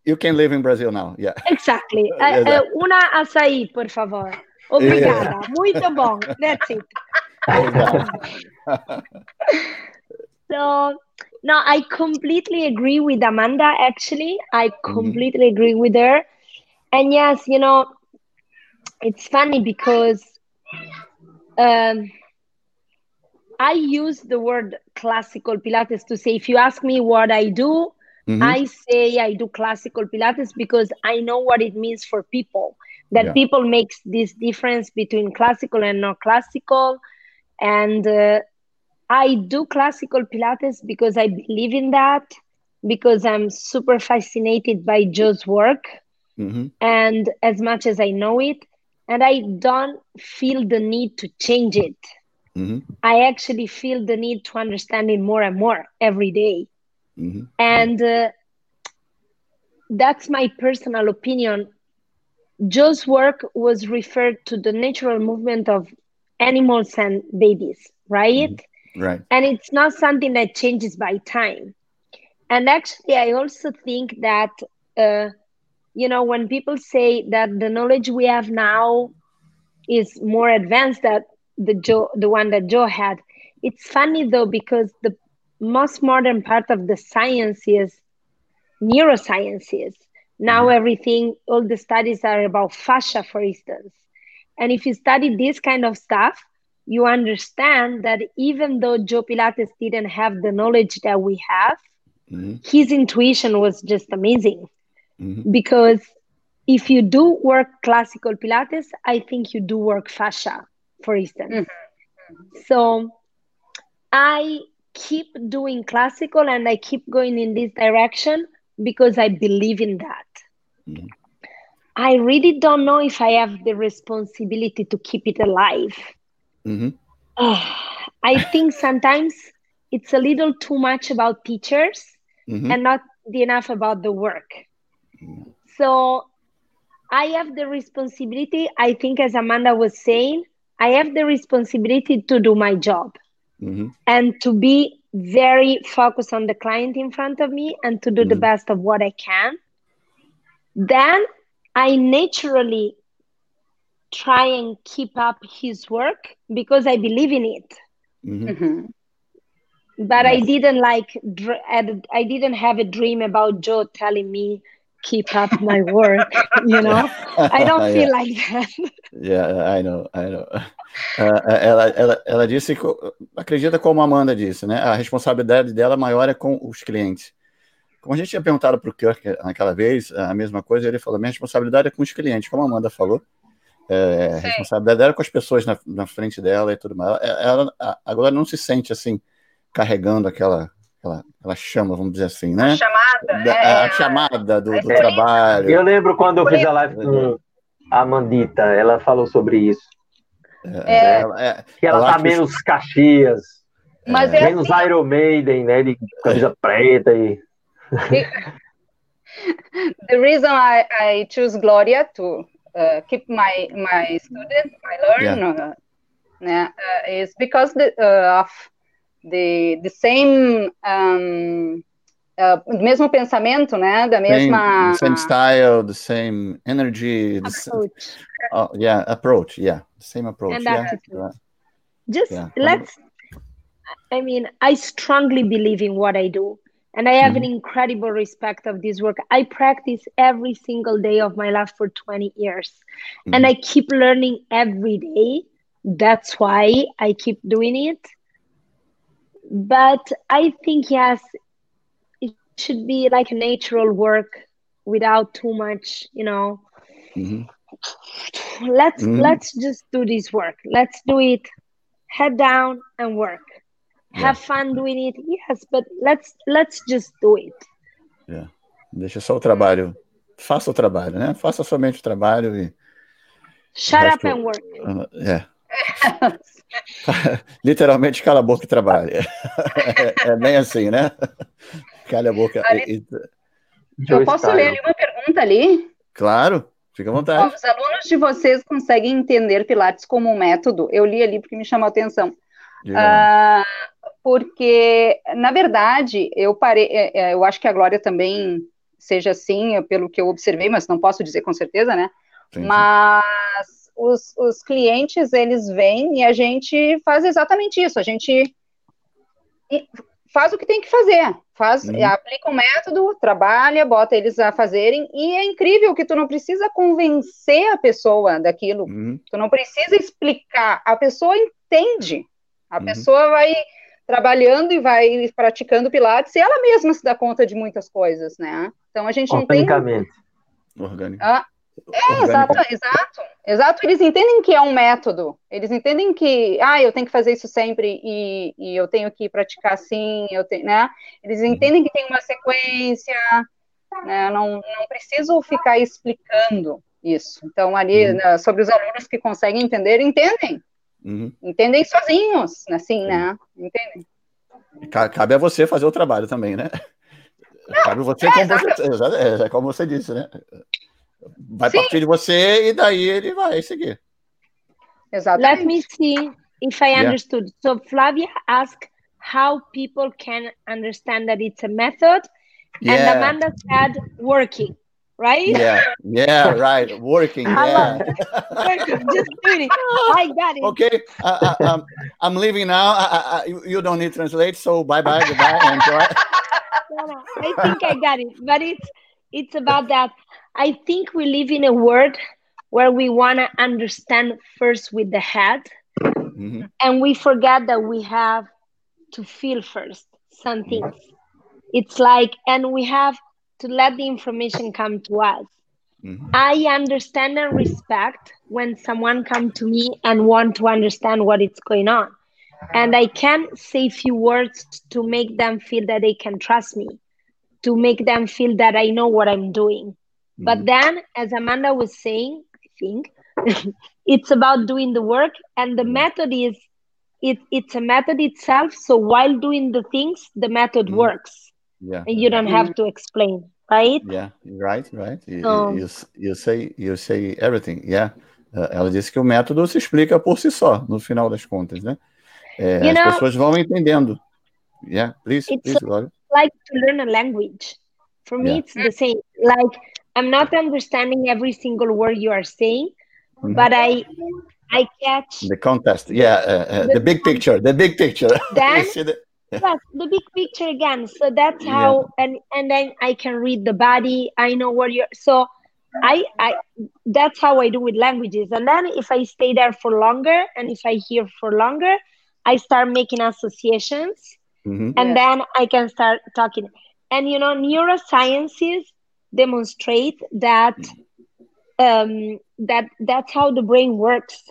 you can live in Brazil now. Yeah. Exactly. [laughs] Uh, uh, una açaí, por favor. Obrigada. Yeah. Muito bom. That's it. so, no, I completely agree with Amanda, actually. I mm-hmm. completely mm-hmm. agree with her. And yes, you know, it's funny because um, I use the word classical Pilates to say, if you ask me what I do, mm-hmm. I say I do classical Pilates because I know what it means for people. That yeah. people makes this difference between classical and not classical, and uh, I do classical Pilates because I believe in that, because I'm super fascinated by Joe's work, mm-hmm. and as much as I know it, and I don't feel the need to change it. Mm-hmm. I actually feel the need to understand it more and more every day. Mm-hmm. And uh, that's my personal opinion. Joe's work was referred to the natural movement of animals and babies, right? Mm-hmm. Right. And it's not something that changes by time. And actually, I also think that, uh, you know, when people say that the knowledge we have now is more advanced, that the Joe, the one that Joe had. It's funny though because the most modern part of the science is neurosciences. Now mm-hmm. everything, all the studies are about fascia, for instance. And if you study this kind of stuff, you understand that even though Joe Pilates didn't have the knowledge that we have, mm-hmm. his intuition was just amazing. Mm-hmm. Because if you do work classical Pilates, I think you do work fascia for instance. Mm-hmm. So I keep doing classical and I keep going in this direction because I believe in that. Mm-hmm. I really don't know if I have the responsibility to keep it alive. Mm-hmm. I think sometimes it's a little too much about teachers mm-hmm. and not enough about the work. Mm-hmm. So I have the responsibility, I think, as Amanda was saying, I have the responsibility to do my job mm-hmm. and to be very focused on the client in front of me and to do mm-hmm. the best of what I can. Then I naturally try and keep up his work because I believe in it. Mm-hmm. mm-hmm. But yes. I didn't like, I didn't have a dream about Joe telling me keep up my work, you know? I don't [laughs] feel yeah. like that. Yeah, I know, I know. Uh, ela, ela, ela disse, acredita como a Amanda disse, né? A responsabilidade dela maior é com os clientes. Como a gente tinha perguntado para o Kirk naquela vez, a mesma coisa, ele falou: minha responsabilidade é com os clientes, como a Amanda falou. É, a responsabilidade dela é com as pessoas na, na frente dela e tudo mais. Ela, ela, agora não se sente assim, carregando aquela, aquela, aquela chama, vamos dizer assim, né? A chamada. Da, é, a chamada do, do trabalho. Eu lembro quando eu fiz a live com a Amandita, ela falou sobre isso. É, é, é que ela tá menos que... Caxias, Mas é menos assim... Iron Maiden, né? De camisa preta e. the reason I, I choose Gloria to uh, keep my my student, my learn, yeah. uh, uh, is because the, uh, of the the same um, uh, mesmo pensamento, né? Da mesma same, same style, the same energy, the approach. Same, oh, yeah, approach, yeah, same approach. And yeah. Just yeah. let's. I mean, I strongly believe in what I do, and I have mm-hmm. an incredible respect of this work. I practice every single day of my life for 20 years, mm-hmm. and I keep learning every day. That's why I keep doing it but I think yes, it should be like a natural work without too much, you know. Mm-hmm. Let's mm-hmm. let's just do this work. Let's do it. Head down and work. Yeah. Have fun doing it. Yes, but let's let's just do it. Yeah. Deixa só o trabalho. Faça o trabalho, né? Faça somente o trabalho e. Shut up and work. É. [laughs] Literalmente, cala a boca e trabalha. É, é, bem assim, né? Cala a boca. e... Eu posso ler ali uma pergunta ali? Claro, fica à vontade. Os alunos de vocês conseguem entender Pilates como um método? Eu li ali porque me chamou a atenção. Uh, porque, na verdade, eu parei, é, é, eu acho que a Glória também seja assim, pelo que eu observei, mas não posso dizer com certeza, né? Sim, sim. Mas os, os clientes, eles vêm e a gente faz exatamente isso, a gente faz o que tem que fazer, faz, uhum. aplica o um método, trabalha, bota eles a fazerem, e é incrível que tu não precisa convencer a pessoa daquilo, uhum. tu não precisa explicar, a pessoa entende, a uhum. pessoa vai trabalhando e vai praticando Pilates, e ela mesma se dá conta de muitas coisas, né? Então a gente não tem... Orgânico. Ah, é, exato, exato, exato. Eles entendem que é um método. Eles entendem que, ah, eu tenho que fazer isso sempre e, e eu tenho que praticar assim, eu tenho, né? Eles uhum. entendem que tem uma sequência, né? Não, não preciso ficar explicando isso. Então, ali, uhum. né, sobre os alunos que conseguem entender, entendem. Uhum. Entendem sozinhos, assim, né? Entendem. Cabe a você fazer o trabalho também, né? Não, Cabe você, é, como você, é, é, como você disse, né? Vai Sim. partir de você e daí ele vai seguir. Exatamente. Let me see if I yeah. understood. So Flavia asked how people can understand that it's a method, yeah. and Amanda said working, right? Yeah, yeah, right, working. Yeah. working, just [laughs] doing it. I got it. Okay, uh, uh, um, I'm leaving now. Uh, you don't need to translate, so bye bye, goodbye, enjoy. [laughs] No, no, I think I got it, but it's it's about that I think we live in a world where we want to understand first with the head, mm-hmm. and we forget that we have to feel first some things. Mm-hmm. It's like, and we have to let the information come to us. Mm-hmm. I understand and respect when someone come to me and want to understand what is going on. and I can say few words to make them feel that they can trust me, to make them feel that I know what I'm doing. Mm-hmm. But then, as Amanda was saying, I think [laughs] it's about doing the work, and the method is it, it's a method itself. So while doing the things, the method mm-hmm. works. Yeah, and you don't have to explain, right? Yeah, right, right. You, so, you, you say you say everything. Yeah. Uh, ela disse que o método se explica por si só, no final das contas, né? É, as know, pessoas vão entendendo. Yeah, please, please, Gloria. like to learn a language. For me, yeah. it's the same. Like I'm not understanding every single word you are saying, mm-hmm. but I I catch the contest. Yeah, uh, uh, the, the, big picture. The big picture. [laughs] Then, the, [laughs] yes, the big picture again. So that's how, yeah. and and then I can read the body. I know where you're. So I I that's how I do with languages. And then if I stay there for longer, and if I hear for longer, I start making associations mm-hmm. and yeah. then I can start talking. And you know, neurosciences demonstrate that um, that that's how the brain works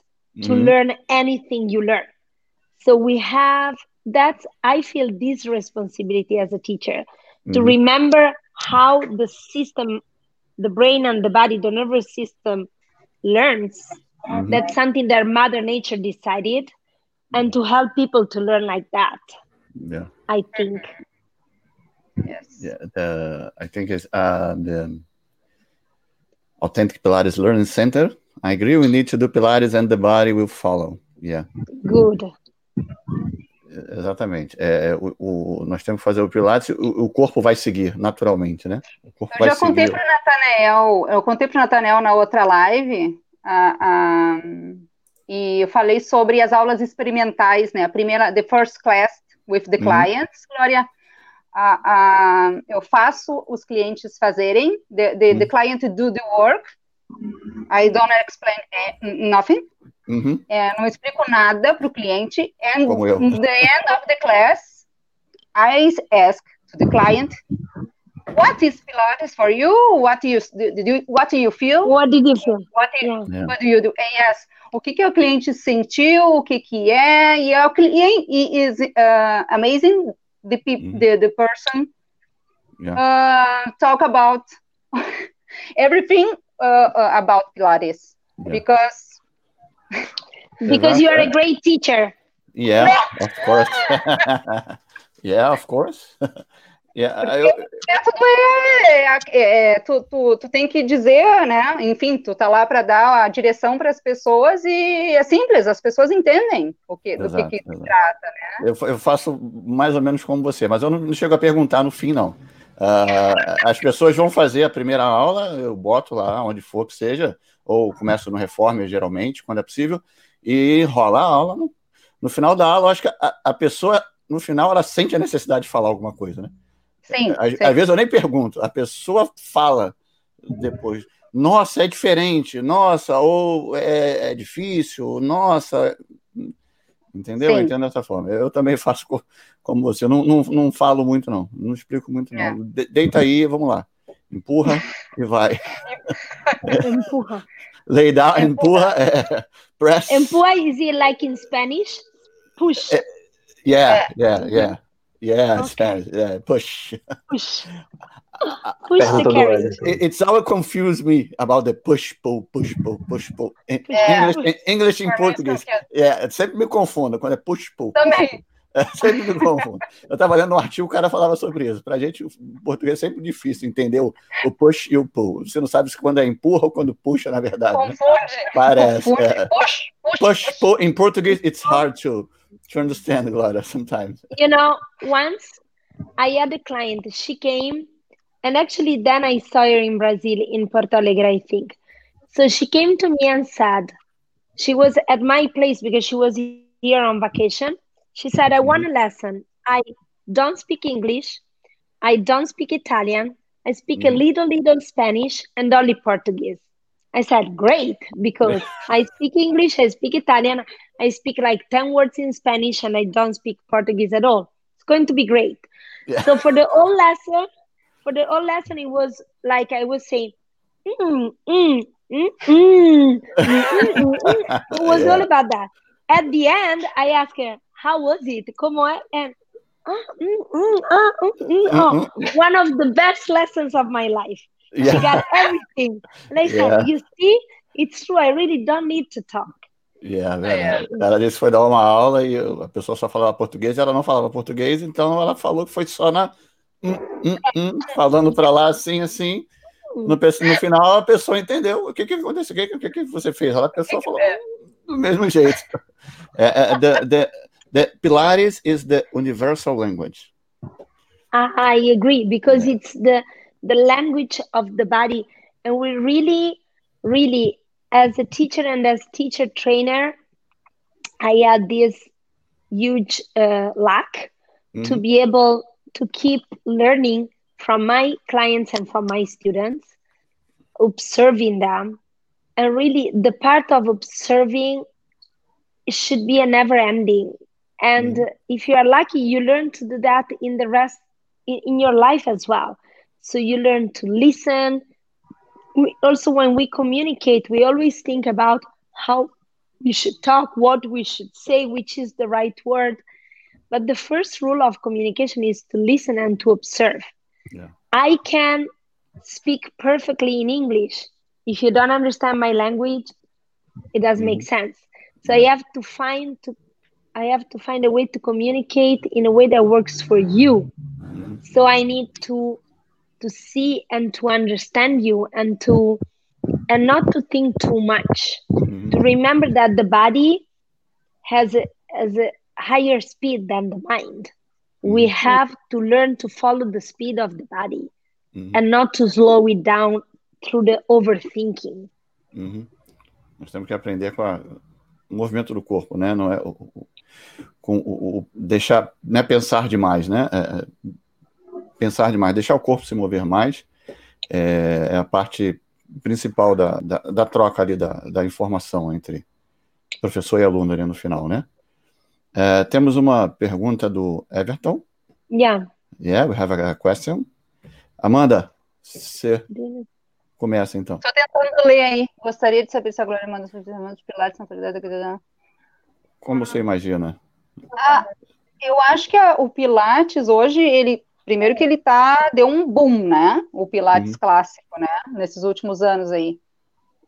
to mm-hmm. learn anything you learn. So we have that's I feel this responsibility as a teacher mm-hmm. to remember how the system, the brain and the body, the nervous system learns. Mm-hmm. That's something that Mother Nature decided and to help people to learn like that yeah i think yes yeah the i think it's uh the authentic pilates learning center i agree we need to do pilates and the body will follow yeah good Exatamente. É, o, o, nós temos que fazer o Pilates, o, o corpo vai seguir naturalmente, né? eu já contei para o Nathaniel, eu contei para o Nathaniel na outra live, a, a, e eu falei sobre as aulas experimentais, né? A primeira, the first class with the uhum. Clients, Glória. eu faço os clientes fazerem, the, the, the, uhum. client do the work, I don't explain nothing, uhum. é, não explico nada para o cliente, and the end of the class, I ask to the client, what is Pilates for you? What do you, do you what do you feel? What did you feel? What, do you, yeah. what do you do? And yes, o que, que o cliente sentiu, o que, que é, e é o cliente is uh, amazing the, mm. the, the person yeah. uh, talk about [laughs] everything uh, uh about Pilates yeah. because [laughs] because you are a great teacher. Yeah, [laughs] of course. yeah, of course. Yeah, eu... método é, é, é, tu, tu, tu tem que dizer, né? Enfim, tu tá lá para dar a direção para as pessoas e é simples, as pessoas entendem o que, do exato, que, que se trata, né? Eu, eu faço mais ou menos como você, mas eu não, não chego a perguntar no fim, não. Uh, as pessoas vão fazer a primeira aula, eu boto lá onde for que seja, ou começo no Reformer, geralmente, quando é possível, e rola a aula. No, no final da aula, eu acho que a, a pessoa, no final, ela sente a necessidade de falar alguma coisa, né? Sim, às, às vezes eu nem pergunto, a pessoa fala depois. Nossa, é diferente, nossa, ou é, é difícil, nossa. Entendeu? Eu entendo dessa forma. Eu também [laughs] faço como você. Não, não, não falo muito, não. Não explico muito, não. É. deita aí, vamos lá. Empurra e vai. [laughs] Empurra. Lay down, empurra. É, press. Empurra is it like in Spanish? Push. É, yeah, yeah, yeah. Yeah, okay. Spanish. Yeah, push. [laughs] Push. push the carrot. It, it's always confused me about the push, pull, push, pull, push, pull. In, yeah. English, in, English em português. Yeah, sempre me confundo quando é push, pull. Também. É, sempre me confundo. Eu estava lendo um artigo, o cara falava sobre isso. Para a gente, o português é sempre difícil entender o, o, push e o pull. Você não sabe se quando é empurra ou quando puxa, na verdade. Né? Confunde. Né? Parece. Confunde. É. Push, push, push, push. Pull. In português, it's hard to to understand, Gloria, sometimes. You know, once I had a client, she came, and actually then I saw her in Brazil, in Porto Alegre, I think. So she came to me and said, she was at my place because she was here on vacation. She said, I want a lesson. I don't speak English. I don't speak Italian. I speak mm. a little, little Spanish and only Portuguese. I said, great, because [laughs] I speak English, I speak Italian, I speak like 10 words in Spanish, and I don't speak Portuguese at all. It's going to be great. Yeah. So for the whole lesson, for the whole lesson, it was like I was saying, mm, mm, mm, mm, it was [laughs] all about that. At the end, I asked her, how was it? Como é? And ah, mm, mm, ah, mm, mm, oh, one of the best lessons of my life. Yeah. I got everything. And [laughs] I yeah. said, you see, it's true. I really don't need to talk. Yeah, é Ela disse que foi dar uma aula e a pessoa só falava português, ela não falava português, então ela falou que foi só na hum, hum, hum, falando para lá assim, assim. No, no final a pessoa entendeu o que, que aconteceu, o que, que, que você fez. a pessoa falou do mesmo jeito. É, é, the, the, the Pilates is the universal language. I agree because it's the the language of the body, and we really, really as a teacher and as teacher trainer, I had this huge uh, lack mm-hmm. to be able to keep learning from my clients and from my students, observing them. And really, the part of observing should be a never ending. And mm-hmm. if you are lucky, you learn to do that in the rest in, in your life as well. So you learn to listen, we, also when we communicate we always think about how we should talk what we should say which is the right word but the first rule of communication is to listen and to observe yeah. i can speak perfectly in english if you don't understand my language it doesn't mm-hmm. make sense so i have to find to i have to find a way to communicate in a way that works for you mm-hmm. so i need to to see and to understand you and to and not to think too much mm-hmm. to remember that the body has a, has a higher speed than the mind mm-hmm. we have to learn to follow the speed of the body mm-hmm. and not to slow it down through the overthinking uhum. nós temos que aprender com a, o movimento do corpo né não é o, com o, o deixar né pensar demais né é, pensar demais, deixar o corpo se mover mais, é, é a parte principal da, da, da, troca ali da, da informação entre professor e aluno ali no final, né? É, temos uma pergunta do Everton. Yeah. Yeah, we have a question. Amanda, você começa então. Estou tentando ler aí. Gostaria de saber se a Glória manda os de pilates na qualidade da Como você imagina? Ah, eu acho que a, o Pilates hoje ele Primeiro que ele tá, deu um boom, né? O Pilates uhum. clássico, né? Nesses últimos anos aí.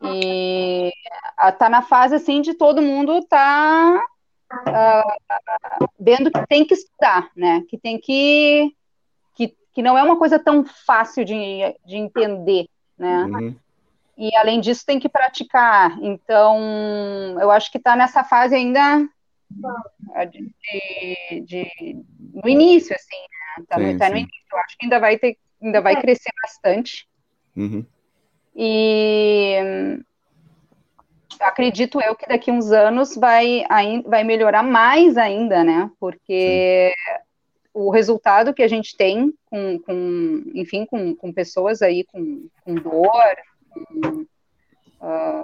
E tá na fase, assim, de todo mundo tá uh, vendo que tem que estudar, né? Que tem que, que... Que não é uma coisa tão fácil de, de entender, né? Uhum. E, além disso, tem que praticar. Então, eu acho que tá nessa fase ainda de, de, de no início, assim, Tá, sim, tá no início. Eu acho que ainda vai ter, ainda vai crescer bastante. Uhum. E acredito eu que daqui uns anos vai, vai melhorar mais ainda, né? Porque Sim. o resultado que a gente tem com, com enfim, com, com pessoas aí com, com dor, uh,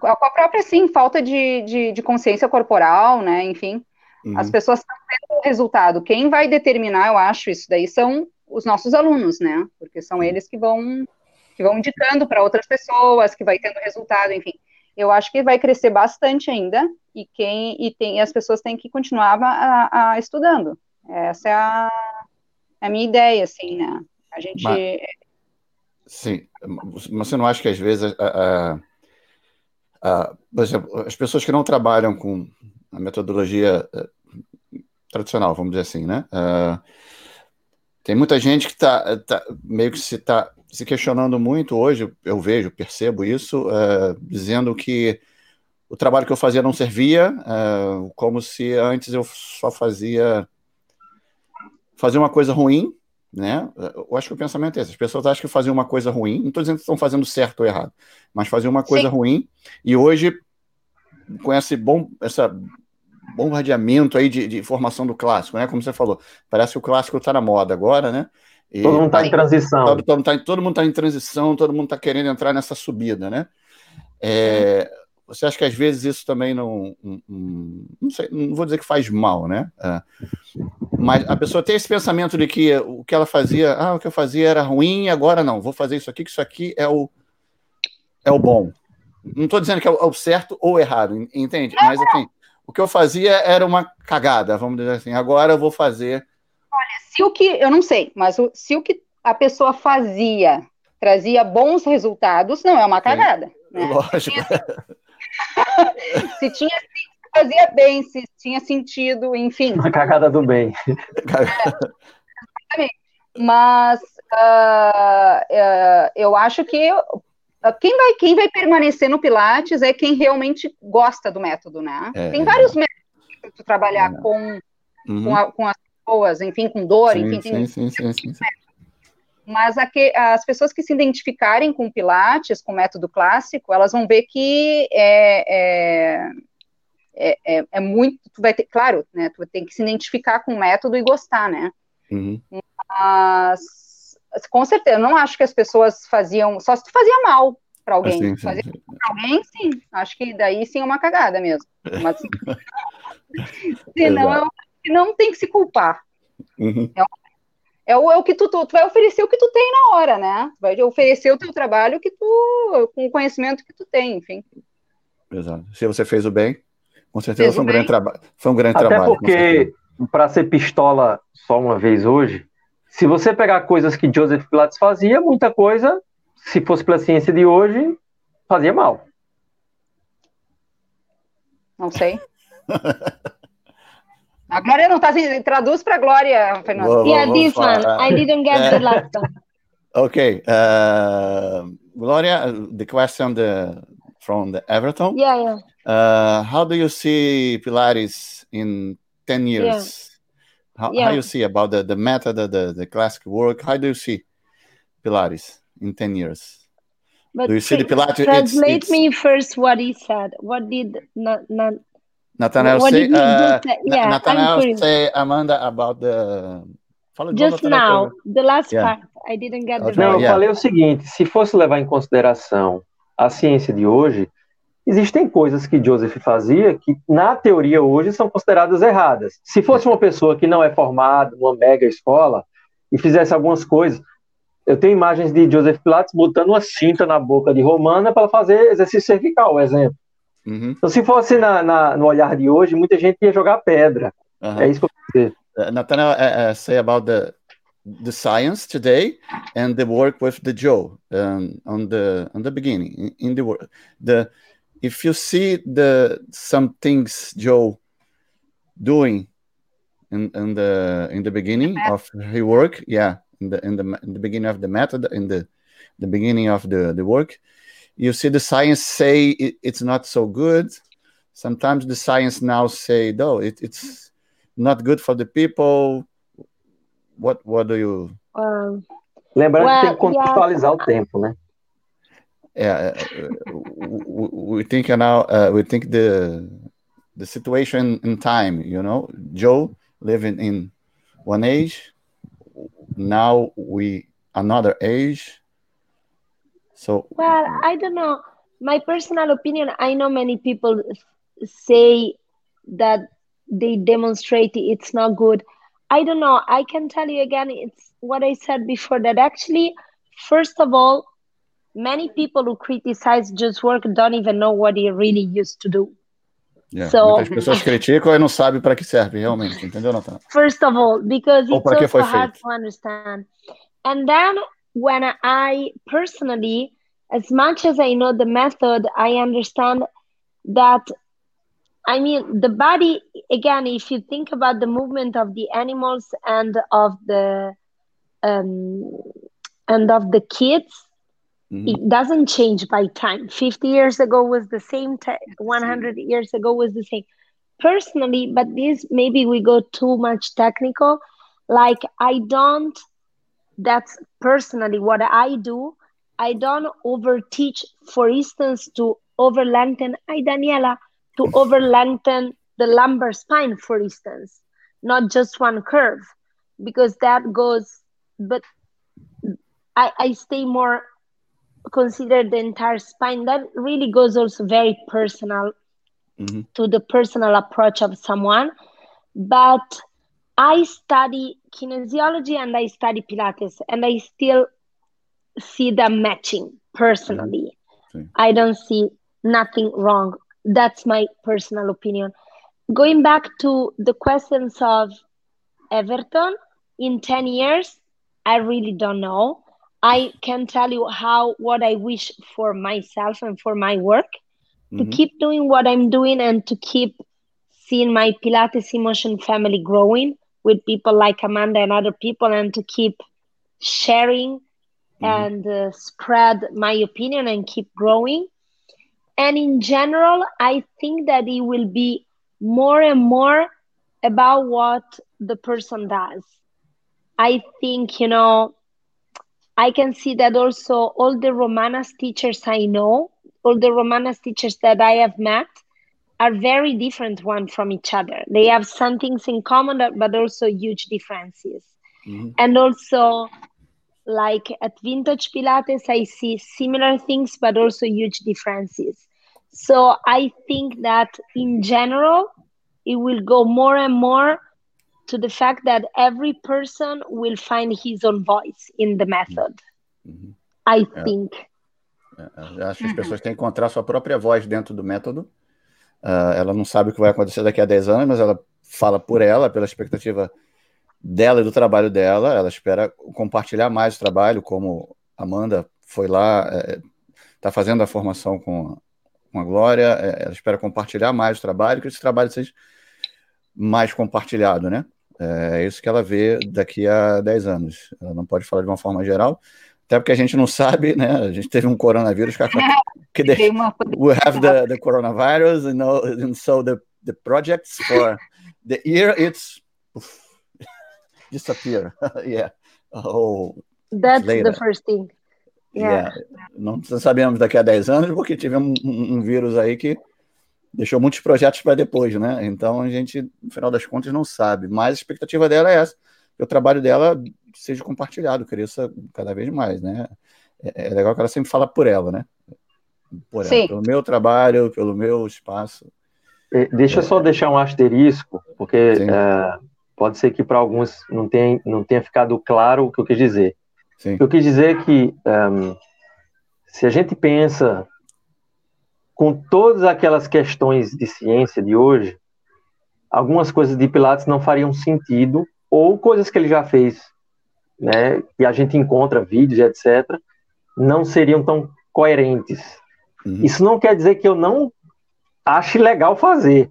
com a própria, assim, falta de, de, de consciência corporal, né? Enfim, Uhum. As pessoas estão vendo o resultado. Quem vai determinar, eu acho, isso daí são os nossos alunos, né? Porque são eles que vão que vão indicando para outras pessoas, que vai tendo resultado, enfim. Eu acho que vai crescer bastante ainda e quem e tem as pessoas têm que continuar a, a estudando. Essa é a, é a, minha ideia, assim, né? A gente mas, sim, mas você não acha que às vezes a, a, por exemplo, as pessoas que não trabalham com a metodologia eh, tradicional, vamos dizer assim, né? Uh, tem muita gente que está tá, meio que se está se questionando muito hoje, eu vejo, percebo isso, uh, dizendo que o trabalho que eu fazia não servia, uh, como se antes eu só fazia fazer uma coisa ruim, né? Eu acho que o pensamento é esse. As pessoas acham que faziam uma coisa ruim, não estou dizendo que estão fazendo certo ou errado, mas faziam uma coisa Sim. ruim, e hoje, com esse bom, essa bombardeamento aí de, de informação do clássico, né? Como você falou, parece que o clássico está na moda agora, né? E todo mundo está tá em transição. Todo, todo, tá, todo mundo está em transição, todo mundo está querendo entrar nessa subida, né? É, você acha que às vezes isso também não, não, sei, não vou dizer que faz mal, né? É, mas a pessoa tem esse pensamento de que o que ela fazia, ah, o que eu fazia era ruim, agora não, vou fazer isso aqui, que isso aqui é o é o bom. Não estou dizendo que é o, é o certo ou errado, entende? Mas assim, o que eu fazia era uma cagada, vamos dizer assim. Agora eu vou fazer. Olha, se o que eu não sei, mas o, se o que a pessoa fazia trazia bons resultados, não é uma cagada. Né? Lógico. [laughs] se tinha fazia bem, se tinha sentido, enfim. Uma cagada do bem. É, Mas uh, uh, eu acho que uh, quem, vai, quem vai permanecer no Pilates é quem realmente gosta do método, né? É, Tem vários métodos para trabalhar é. com, uhum. com, a, com, as pessoas, enfim, com dor, sim, enfim. Sim, tem sim, sim, sim, sim. Mas que, as pessoas que se identificarem com Pilates, com o método clássico, elas vão ver que é, é, é, é, é muito. Tu vai ter, claro, né? Tu tem que se identificar com o método e gostar, né? Uhum. Mas com certeza, eu não acho que as pessoas faziam. Só se tu fazia mal para alguém. Sim, sim, Fazer sim. Pra alguém, sim. Acho que daí sim é uma cagada mesmo. Mas [laughs] senão, não tem que se culpar. Uhum. É é o, é o que tu, tu, tu, vai oferecer o que tu tem na hora, né? Tu vai oferecer o teu trabalho que tu, com o conhecimento que tu tem, enfim. Exato. Se você fez o bem, com certeza foi um, grande trabalho, foi um grande Até trabalho. Até porque, para ser pistola só uma vez hoje, se você pegar coisas que Joseph Pilates fazia, muita coisa, se fosse pela ciência de hoje, fazia mal. Não sei. [laughs] A Glória não está assim, traduz para Glória, Fernando. Whoa, whoa, yeah, this one. I didn't get the [laughs] last one. Okay. Uh, Gloria, the question the, from the Everton. Yeah, yeah. Uh, how do you see Pilates in 10 years? Yeah. How, yeah. how you see about the, the method, the, the classic work? How do you see Pilates in 10 years? But do you see the Pilates? Translate it's, it's... me first what he said. What did not, not Nathanael what say, uh, yeah, Nathanael say, Amanda, about the. Fala just now, the last yeah. part. I didn't get the Não, eu falei o seguinte: se fosse levar em consideração a ciência de hoje, existem coisas que Joseph fazia que, na teoria, hoje são consideradas erradas. Se fosse uma pessoa que não é formada numa mega escola e fizesse algumas coisas. Eu tenho imagens de Joseph Pilates botando uma cinta na boca de Romana para fazer exercício cervical, exemplo. Uhum. Então, se fosse na, na, no olhar de hoje, muita gente ia jogar pedra. Uhum. É isso que eu vou dizer. Uh, Nathaniel, uh, uh, say about the the science today and the work with the Joe um, on the on the beginning in, in the work. The if you see the some things Joe doing in, in the in the beginning of his work, yeah, in the in the in the beginning of the method, in the the beginning of the the work, you see the science say it, it's not so good. Sometimes the science now say no it, it's not good for the people. What what do you um, lembrando well, que tem que contextualizar yeah. o tempo né? Yeah uh, we think now uh, we think the the situation in time you know? Joe living in one age now we another age so well, I don't know. My personal opinion. I know many people say that they demonstrate it's not good. I don't know. I can tell you again. It's what I said before. That actually, first of all, many people who criticize just work don't even know what he really used to do. Yeah. So, Muitas pessoas criticam e não sabem para que serve realmente, entendeu, Nathan? First of all, because it's also hard to understand. And then when I personally, as much as I know the method, I understand that. I mean, the body, again, if you think about the movement of the animals and of the um, and of the kids, mm-hmm. it doesn't change by time. 50 years ago was the same, t- 100 years ago was the same. Personally, but this maybe we go too much technical. Like, I don't that's personally what I do. I don't over teach, for instance, to over lengthen, hi Daniela, to [laughs] over lengthen the lumbar spine, for instance, not just one curve, because that goes, but I, I stay more consider the entire spine. That really goes also very personal mm-hmm. to the personal approach of someone. But I study kinesiology and I study Pilates, and I still see them matching personally. Mm-hmm. I don't see nothing wrong. That's my personal opinion. going back to the questions of Everton in 10 years, I really don't know. I can tell you how what I wish for myself and for my work mm-hmm. to keep doing what I'm doing and to keep seeing my Pilates emotion family growing with people like Amanda and other people and to keep sharing mm-hmm. and uh, spread my opinion and keep growing. And in general, I think that it will be more and more about what the person does. I think, you know, I can see that also all the Romanas teachers I know, all the Romanas teachers that I have met are very different one from each other. They have some things in common, but also huge differences. Mm-hmm. And also, like at Vintage Pilates, I see similar things, but also huge differences. So I think that in general, it will go more and more to the fact that every person will find his own voice in the method. Uhum. I é. think. É, é acho que as pessoas têm que encontrar sua própria voz dentro do método. Uh, ela não sabe o que vai acontecer daqui a 10 anos, mas ela fala por ela, pela expectativa dela e do trabalho dela. Ela espera compartilhar mais o trabalho, como Amanda foi lá, está é, fazendo a formação com, com a Glória. É, ela espera compartilhar mais o trabalho, que esse trabalho seja mais compartilhado, né? É isso que ela vê daqui a 10 anos. Ela não pode falar de uma forma geral, até porque a gente não sabe, né? A gente teve um coronavírus que [laughs] de, [laughs] we have the, the coronavirus, you know, and so the, the projects for the year it's disappear. [laughs] yeah. Oh, That's later. the first thing. Yeah. yeah. Não sabemos daqui a 10 anos, porque tivemos um, um vírus aí que deixou muitos projetos para depois, né? Então a gente, no final das contas, não sabe. Mas a expectativa dela é essa, que o trabalho dela seja compartilhado, cresça cada vez mais, né? É, é legal que ela sempre fala por ela, né? Por ela, pelo meu trabalho, pelo meu espaço. É, deixa eu só deixar um asterisco, porque é, pode ser que para alguns não tenha, não tenha ficado claro o que eu quis dizer. Sim. Eu quis dizer que um, se a gente pensa com todas aquelas questões de ciência de hoje, algumas coisas de Pilates não fariam sentido, ou coisas que ele já fez, né, que a gente encontra vídeos, etc., não seriam tão coerentes. Uhum. Isso não quer dizer que eu não ache legal fazer.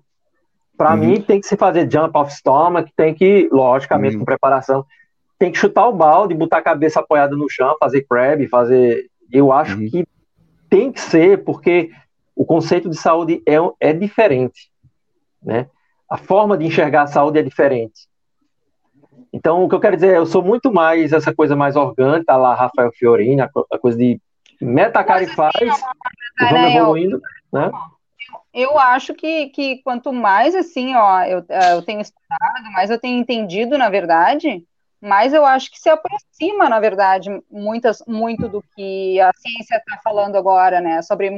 Para uhum. mim, tem que se fazer jump off stomach, tem que, logicamente, uhum. com preparação, tem que chutar o balde, botar a cabeça apoiada no chão, fazer crab, fazer. Eu acho uhum. que tem que ser, porque o conceito de saúde é, é diferente, né? A forma de enxergar a saúde é diferente. Então, o que eu quero dizer é, eu sou muito mais essa coisa mais orgânica, lá Rafael Fiorini, a, a coisa de meta cara e faz, vamos evoluindo, né? Eu acho que, que quanto mais assim, ó, eu, é, eu tenho estudado, mais eu tenho entendido, na verdade, mais eu acho que se aproxima, na verdade, muitas, muito do que a ciência está falando agora, né? Sobre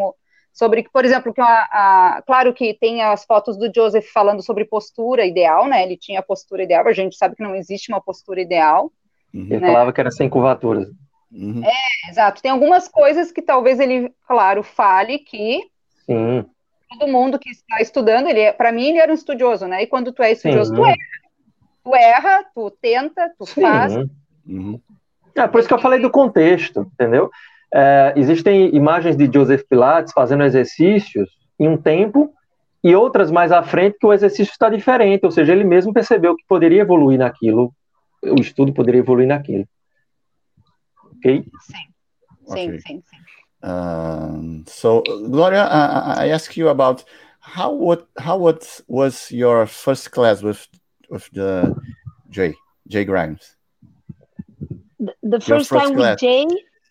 sobre, por exemplo, que a, a, claro que tem as fotos do Joseph falando sobre postura ideal, né? Ele tinha a postura ideal, a gente sabe que não existe uma postura ideal. Uhum. Ele né? falava que era sem curvaturas. Uhum. É, exato. Tem algumas coisas que talvez ele, claro, fale que Sim. todo mundo que está estudando, ele, é, para mim, ele era um estudioso, né? E quando tu é estudioso, Sim. tu erra. Tu erra, tu tenta, tu Sim. faz. Uhum. É, por isso que eu falei do contexto, entendeu? É, existem imagens de Joseph Pilates fazendo exercícios em um tempo e outras mais à frente que o exercício está diferente, ou seja, ele mesmo percebeu que poderia evoluir naquilo, o estudo poderia evoluir naquilo. Ok? Sim, sim, okay. sim. sim. Um, so, Gloria, I, I ask you about how what how what was your first class with with the Jay Jay Grimes? The, the first, first time class. with Jay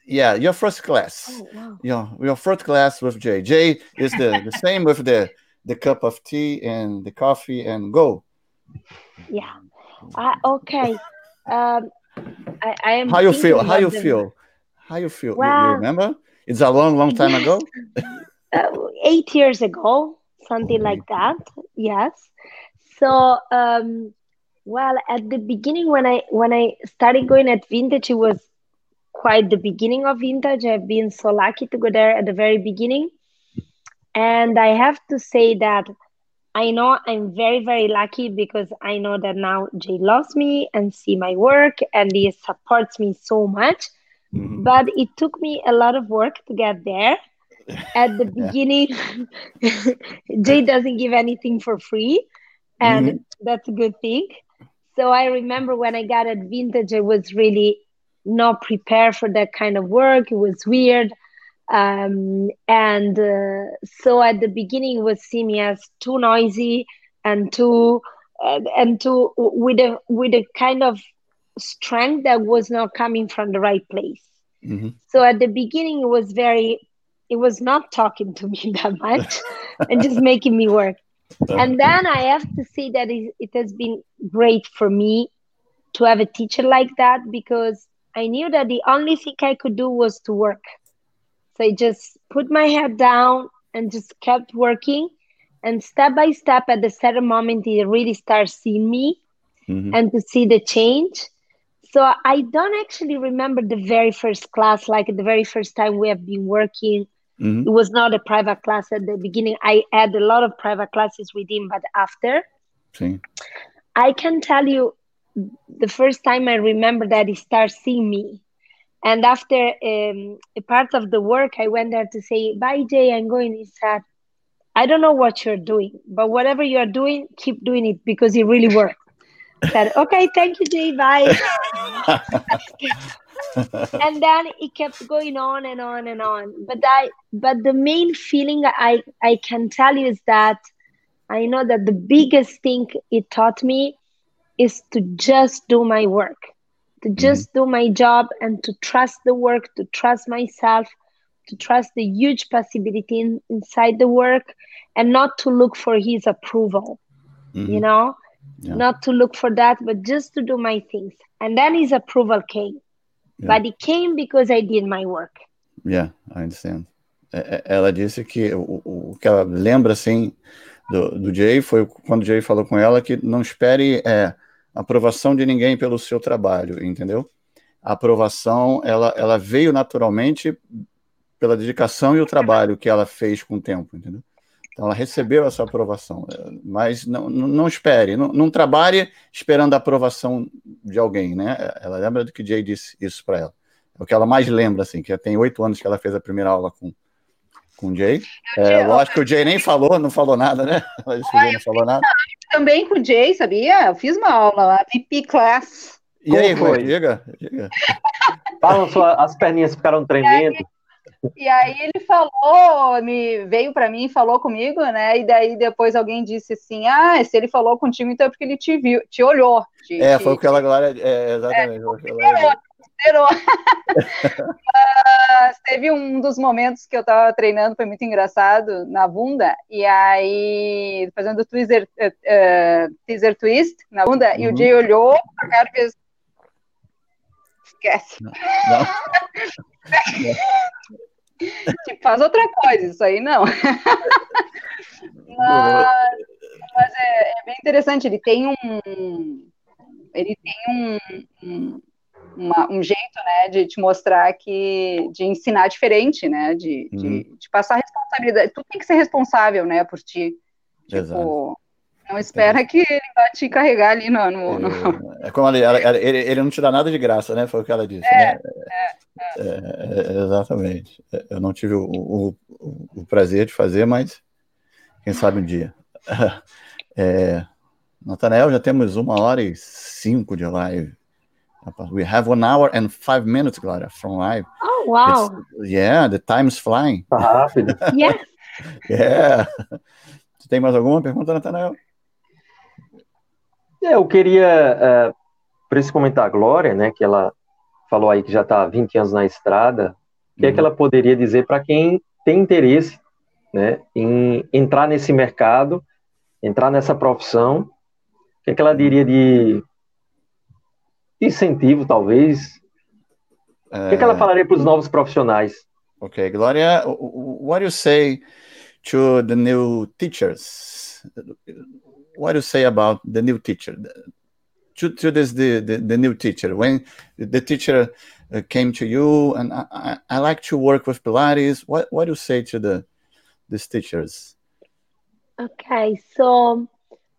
yeah, your first class. Oh, wow. Your your first class with Jay. Jay is the, the same with the the cup of tea and the coffee and go. Yeah. Uh, okay. Um, I, I am. How you feel? How you the... feel? How you feel? Well, you, remember? It's a long, long time ago. [laughs] uh, eight years ago, something oh, like that. Yes. So, um, well, at the beginning when I when I started going at vintage, it was quite the beginning of vintage. I've been so lucky to go there at the very beginning. And I have to say that I know I'm very, very lucky because I know that now Jay loves me and see my work and he supports me so much. Mm-hmm. But it took me a lot of work to get there. [laughs] At the beginning, [laughs] Jay doesn't give anything for free, and mm-hmm. that's a good thing. So I remember when I got at Vintage, I was really not prepared for that kind of work. It was weird. Um, and uh, so at the beginning it was seen me as too noisy and too uh, and too with a with a kind of strength that was not coming from the right place. Mm-hmm. so at the beginning it was very it was not talking to me [laughs] that much [laughs] and just making me work. And then i have to say that it, it has been great for me to have a teacher like that because i knew that the only thing i could do was to work so I just put my head down and just kept working. And step by step, at the certain moment, he really starts seeing me mm-hmm. and to see the change. So I don't actually remember the very first class, like the very first time we have been working. Mm-hmm. It was not a private class at the beginning. I had a lot of private classes with him, but after, See. I can tell you the first time I remember that he starts seeing me and after um, a part of the work, I went there to say, Bye, Jay, I'm going. He said, I don't know what you're doing, but whatever you're doing, keep doing it because it really worked. I said, Okay, thank you, Jay. Bye. [laughs] and then it kept going on and on and on. But I but the main feeling I, I can tell you is that I know that the biggest thing it taught me is to just do my work to mm-hmm. just mm-hmm. do my job and to trust the work, to trust myself, to trust the huge possibility in, inside the work, and not to look for his approval, mm-hmm. you know, yeah. not to look for that, but just to do my things. And then his approval came. Yeah. But it came because I did my work. Yeah, I understand. Ela disse que o, o que ela lembra assim do, do Jay foi quando o Jay falou com ela que não espere é, aprovação de ninguém pelo seu trabalho, entendeu? A aprovação, ela, ela veio naturalmente pela dedicação e o trabalho que ela fez com o tempo, entendeu? Então ela recebeu essa aprovação, mas não, não espere, não, não trabalhe esperando a aprovação de alguém, né? Ela lembra do que Jay disse isso para ela. É o que ela mais lembra, assim, que tem oito anos que ela fez a primeira aula com, com o Jay. É, lógico que o Jay nem falou, não falou nada, né? [laughs] O Jay não falou nada também com o Jay, sabia? Eu fiz uma aula lá, VP Class. E aí, foi? Diga, diga. [laughs] Balançou, as perninhas ficaram tremendo. E aí, ele falou, me veio para mim e falou comigo, né? E daí depois alguém disse assim: Ah, se ele falou contigo, então é porque ele te viu, te olhou. Te, é, te, foi o que ela agora. É, exatamente. É, zerou. uh, [laughs] teve um dos momentos que eu tava treinando, foi muito engraçado, na bunda, e aí, fazendo teaser, uh, teaser twist na bunda, uhum. e o uhum. Jay olhou, a cara fez. Esquece. Não. [laughs] tipo, faz outra coisa, isso aí não. [laughs] mas, mas é, é, bem interessante, ele tem um. Ele tem um, um uma, um jeito, né, de te mostrar que, de ensinar diferente, né, de, uhum. de, de, passar responsabilidade. Tu tem que ser responsável, né, por ti. Tipo, Exato. não espera que ele vá te carregar ali no... no, no... É, é como ela, ela, ele, ele não te dá nada de graça, né, foi o que ela disse, é, né? É, é. é exatamente. Eu não tive o, o, o, prazer de fazer, mas quem sabe um dia. [laughs] É, Natanael, já temos uma hora e cinco de live. We have one hour and five minutes, Gloria, from live. Oh, wow. It's, yeah, the time's flying. Tá rápido. [laughs] yeah. yeah. Você tem mais alguma pergunta, Natanael? É, eu queria, uh, principalmente a Glória, né, que ela falou aí que já está 20 anos na estrada, o que uhum. é que uhum. ela poderia dizer para quem tem interesse né, em entrar nesse mercado, entrar nessa profissão, o que é que ela diria de incentivo, talvez. É... O que, é que ela falaria para os novos profissionais? Ok, Gloria, what do you say to the new teachers? What do you say about the new teacher? To, to this the, the, the new teacher when the teacher uh, came to you and I, I, I, like to work with Pilates. What what do you say to the these teachers? Okay, so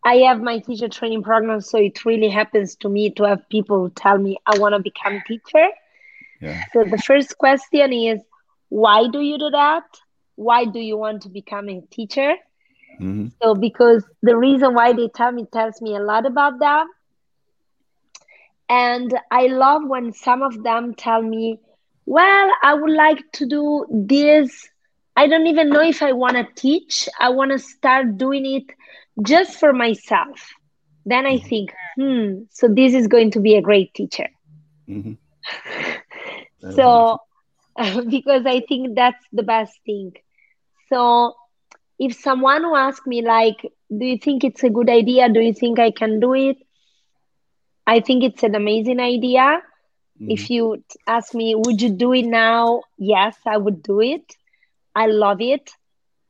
I have my teacher training program, so it really happens to me to have people tell me I want to become teacher. Yeah. So the first question is, why do you do that? Why do you want to become a teacher? Mm-hmm. So because the reason why they tell me tells me a lot about that. And I love when some of them tell me, well, I would like to do this. I don't even know if I want to teach. I want to start doing it just for myself. Then I mm-hmm. think, hmm, so this is going to be a great teacher. Mm-hmm. [laughs] so, [laughs] because I think that's the best thing. So, if someone will ask me, like, do you think it's a good idea? Do you think I can do it? I think it's an amazing idea. Mm-hmm. If you ask me, would you do it now? Yes, I would do it. I love it.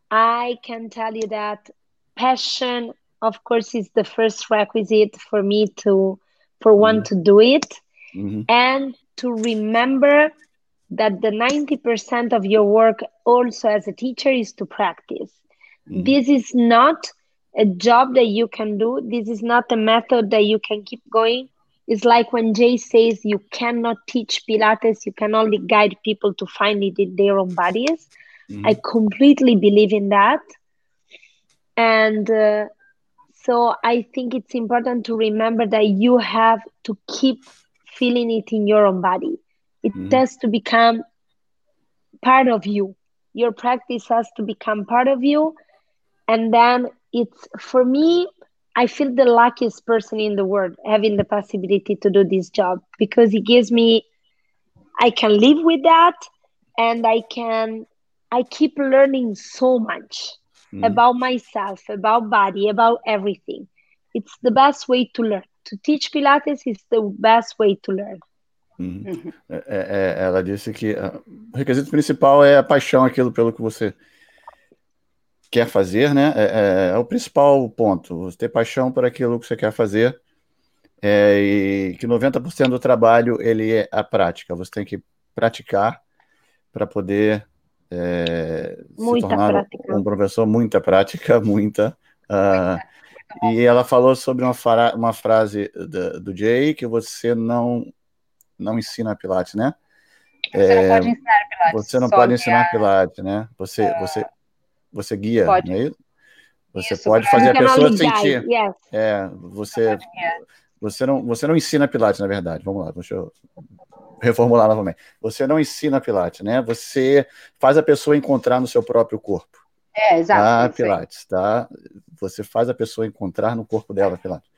I can tell you that passion, of course, is the first requisite for me to for one mm-hmm. to do it, mm-hmm. and to remember that the 90% of your work also as a teacher is to practice. Mm-hmm. This is not a job that you can do. This is not a method that you can keep going. It's like when Jay says you cannot teach Pilates, you can only guide people to find it in their own bodies. Mm-hmm. I completely believe in that. And uh, so I think it's important to remember that you have to keep feeling it in your own body. It mm-hmm. has to become part of you. Your practice has to become part of you and then it's for me i feel the luckiest person in the world having the possibility to do this job because it gives me i can live with that and i can i keep learning so much mm. about myself about body about everything it's the best way to learn to teach pilates is the best way to learn uhum. É, é, ela disse que uh, o requisito principal é a paixão, aquilo pelo que você quer fazer, né? É, é, é, o principal ponto, você ter paixão por aquilo que você quer fazer. É, e que 90% do trabalho ele é a prática. Você tem que praticar para poder é, se tornar um professor. Muita prática, [laughs] muita. Uh, e ela falou sobre uma, uma frase do, do Jay que você não não ensina Pilates, né? Você não pode ensinar Pilates. Você não pode ensinar Pilates, né? Você, é... você você guia, pode. não é isso? Você isso, pode fazer a pessoa sentir. Yes. É, você, você, não, você não ensina Pilates, na verdade. Vamos lá, deixa eu reformular novamente. Você não ensina Pilates, né? Você faz a pessoa encontrar no seu próprio corpo. É, exato. Ah, Pilates, tá? Você faz a pessoa encontrar no corpo dela Pilates.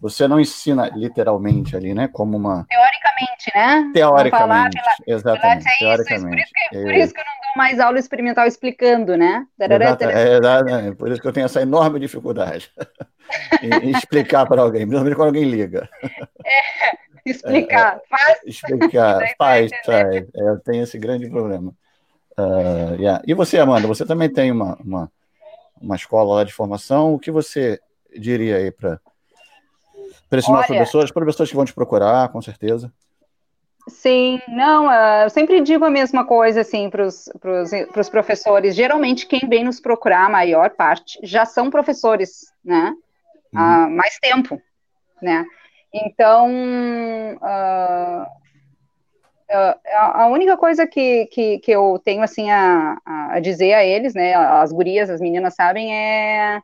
Você não ensina literalmente ali, né? Como uma. Teoricamente, né? Teoricamente. Falar, exatamente. É teoricamente. Isso, por, isso que, por isso que eu não dou mais aula experimental explicando, né? Exato, é, é, por isso que eu tenho essa enorme dificuldade [laughs] em, explicar para alguém, principalmente quando alguém liga. É, explicar, é, faz. Explicar, faz, faz. É, eu tenho esse grande problema. Uh, yeah. E você, Amanda, você também tem uma, uma, uma escola lá de formação. O que você diria aí para para esses nossos professores, professores que vão te procurar, com certeza. Sim, não, eu sempre digo a mesma coisa, assim, para os professores. Geralmente, quem vem nos procurar, a maior parte, já são professores, né? Uhum. Há mais tempo, né? Então, uh, a única coisa que, que, que eu tenho, assim, a, a dizer a eles, né, as gurias, as meninas sabem, é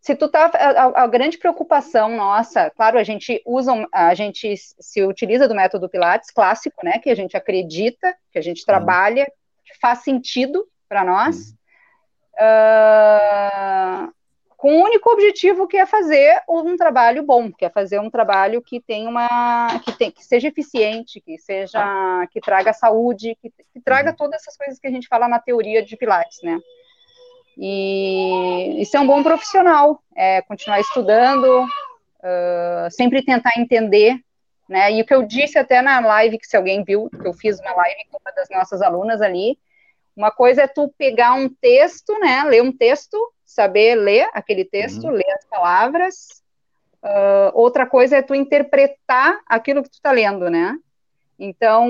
se tu tá a, a, grande preocupação nossa, claro, a gente usa a gente se utiliza do método Pilates clássico, né, que a gente acredita, que a gente trabalha, que faz sentido para nós, uh, com o único objetivo que é fazer um trabalho bom, que é fazer um trabalho que tem uma que, tem, que seja eficiente, que seja que traga saúde, que, que traga uhum. todas essas coisas que a gente fala na teoria de Pilates, né? E, e ser um bom profissional, é, continuar estudando, uh, sempre tentar entender, né? E o que eu disse até na live, que se alguém viu, que eu fiz uma live com uma das nossas alunas ali, uma coisa é tu pegar um texto, né? Ler um texto, saber ler aquele texto, uhum. ler as palavras. Uh, outra coisa é tu interpretar aquilo que tu está lendo, né? Então,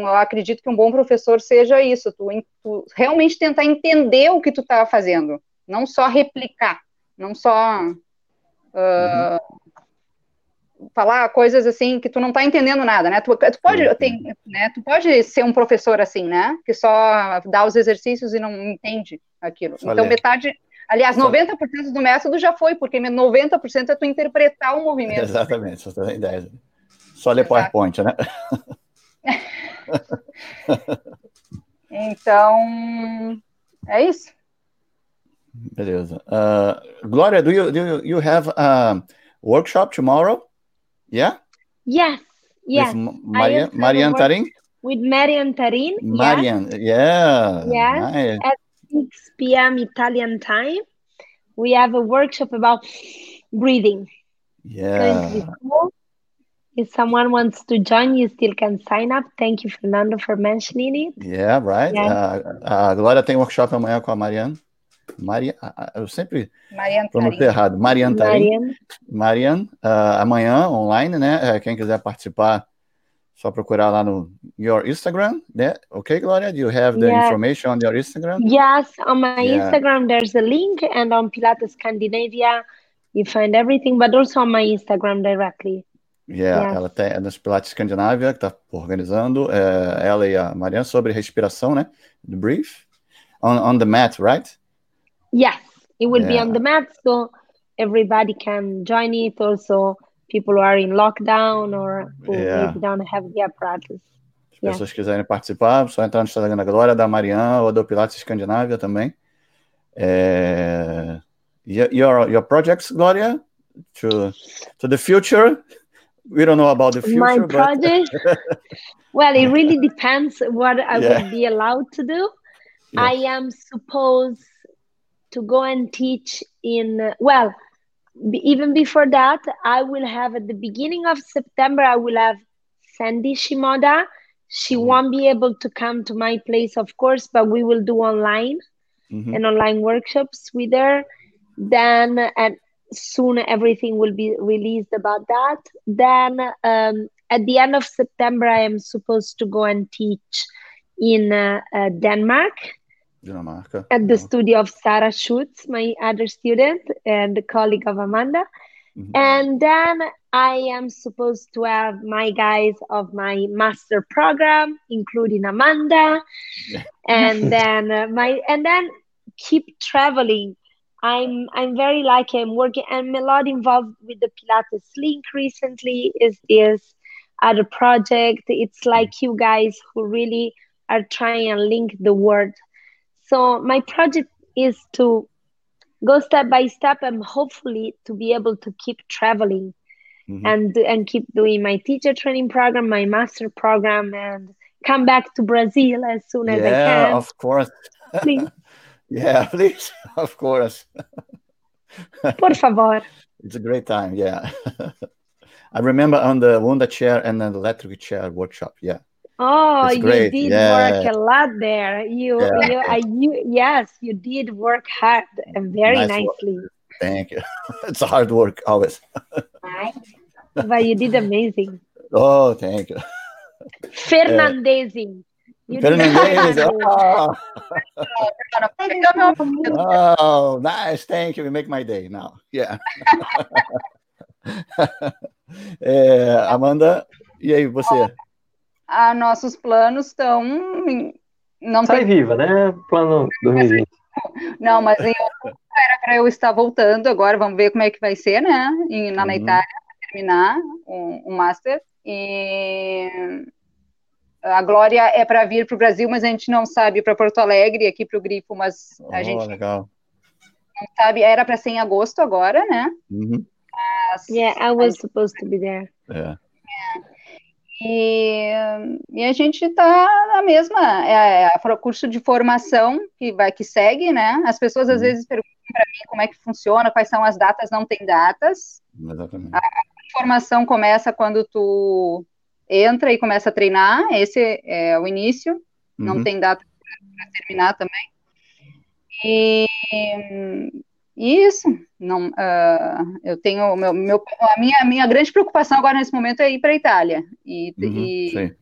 eu acredito que um bom professor seja isso, tu, tu realmente tentar entender o que tu está fazendo, não só replicar, não só uh, uhum. falar coisas assim que tu não está entendendo nada, né? Tu, tu pode, uhum. tem, né? Tu pode ser um professor assim, né? Que só dá os exercícios e não entende aquilo. Só então, metade. Aliás, 90% do método já foi, porque 90% é tu interpretar o movimento. Exatamente, só tem ideia. Só ler PowerPoint, né? [laughs] então, é isso. Beleza. Uh, Gloria, do you, do you, you have a workshop tomorrow? Yeah? Yes, yes. With Maria, Marian Tarin? With Marian Tarin. Marian, yes. yeah. Yes, nice. at 6 p.m. Italian time. We have a workshop about breathing. Yeah. Cool. If someone wants to join, you still can sign up. Thank you, Fernando, for mentioning it. Yeah, right. Yeah. Uh, a Glória tem workshop amanhã com a Mariana. Maria, eu sempre pronuncio errado. Marian Tarim. Marian, uh, amanhã online, né? Quem quiser participar, só procurar lá no your Instagram, né? Okay, Gloria, do you have the yeah. information on your Instagram? Yes, on my yeah. Instagram there's a link, and on Pilates Scandinavia you find everything, but also on my Instagram directly. Yeah, yeah. ela tem é nos Pilates Escandinávia que está organizando, é, ela e a Mariana sobre respiração, né? The brief on on the mat, right? Yes, it will yeah. be on the mat, so everybody can join it. Also, people who are in lockdown or who yeah. don't have the apparatus. Se yeah. pessoas quiserem participar, só entrar no Instagram da Glória, da Mariana ou do Pilates Escandinávia também. É... Your, your projects, Gloria, to, to the future? We don't know about the future. My project? But... [laughs] well, it really depends what I yeah. will be allowed to do. Yeah. I am supposed to go and teach in well even before that i will have at the beginning of september i will have sandy shimoda she mm-hmm. won't be able to come to my place of course but we will do online mm-hmm. and online workshops with her then and soon everything will be released about that then um, at the end of september i am supposed to go and teach in uh, uh, denmark Dinamarca. At the studio of Sarah Schutz, my other student and colleague of Amanda. Mm-hmm. And then I am supposed to have my guys of my master program, including Amanda, yeah. [laughs] and then uh, my and then keep traveling. I'm I'm very lucky. I'm working. I'm a lot involved with the Pilates link recently. Is this other project? It's like you guys who really are trying to link the world so my project is to go step by step and hopefully to be able to keep traveling mm-hmm. and and keep doing my teacher training program, my master program, and come back to Brazil as soon as yeah, I can. of course. Please. [laughs] yeah, please, [laughs] of course. [laughs] Por favor. It's a great time, yeah. I remember on the Wunda chair and then the electric chair workshop, yeah. Oh, you did yeah. work a lot there. You, yeah. you, I, you, yes, you did work hard and very nice nicely. Work. Thank you. [laughs] it's a hard work always. but you did amazing. Oh, thank you. Fernandezing. You Fernandez. Oh. oh, nice. Thank you. You make my day now. Yeah. é, [laughs] eh, Amanda, e aí, você? A nossos planos estão. Não Sai tem... viva, né? Plano 2020. Não, mas em era para eu estar voltando agora, vamos ver como é que vai ser, né? Em, na, uhum. Itália, terminar o, o Master. E a Glória é para vir para o Brasil, mas a gente não sabe para Porto Alegre, aqui para o Grifo, mas a oh, gente legal. não sabe. Era para ser em agosto agora, né? Uhum. Mas, yeah, I was supposed to be there. Yeah. É. E, e a gente está na mesma, é, é, curso de formação que vai que segue, né? As pessoas às uhum. vezes perguntam para mim como é que funciona, quais são as datas, não tem datas. Exatamente. A, a formação começa quando tu entra e começa a treinar, esse é o início, não uhum. tem data para terminar também. E isso, não, uh, eu tenho meu, meu, a minha, a minha grande preocupação agora nesse momento é ir para a Itália e, uhum, e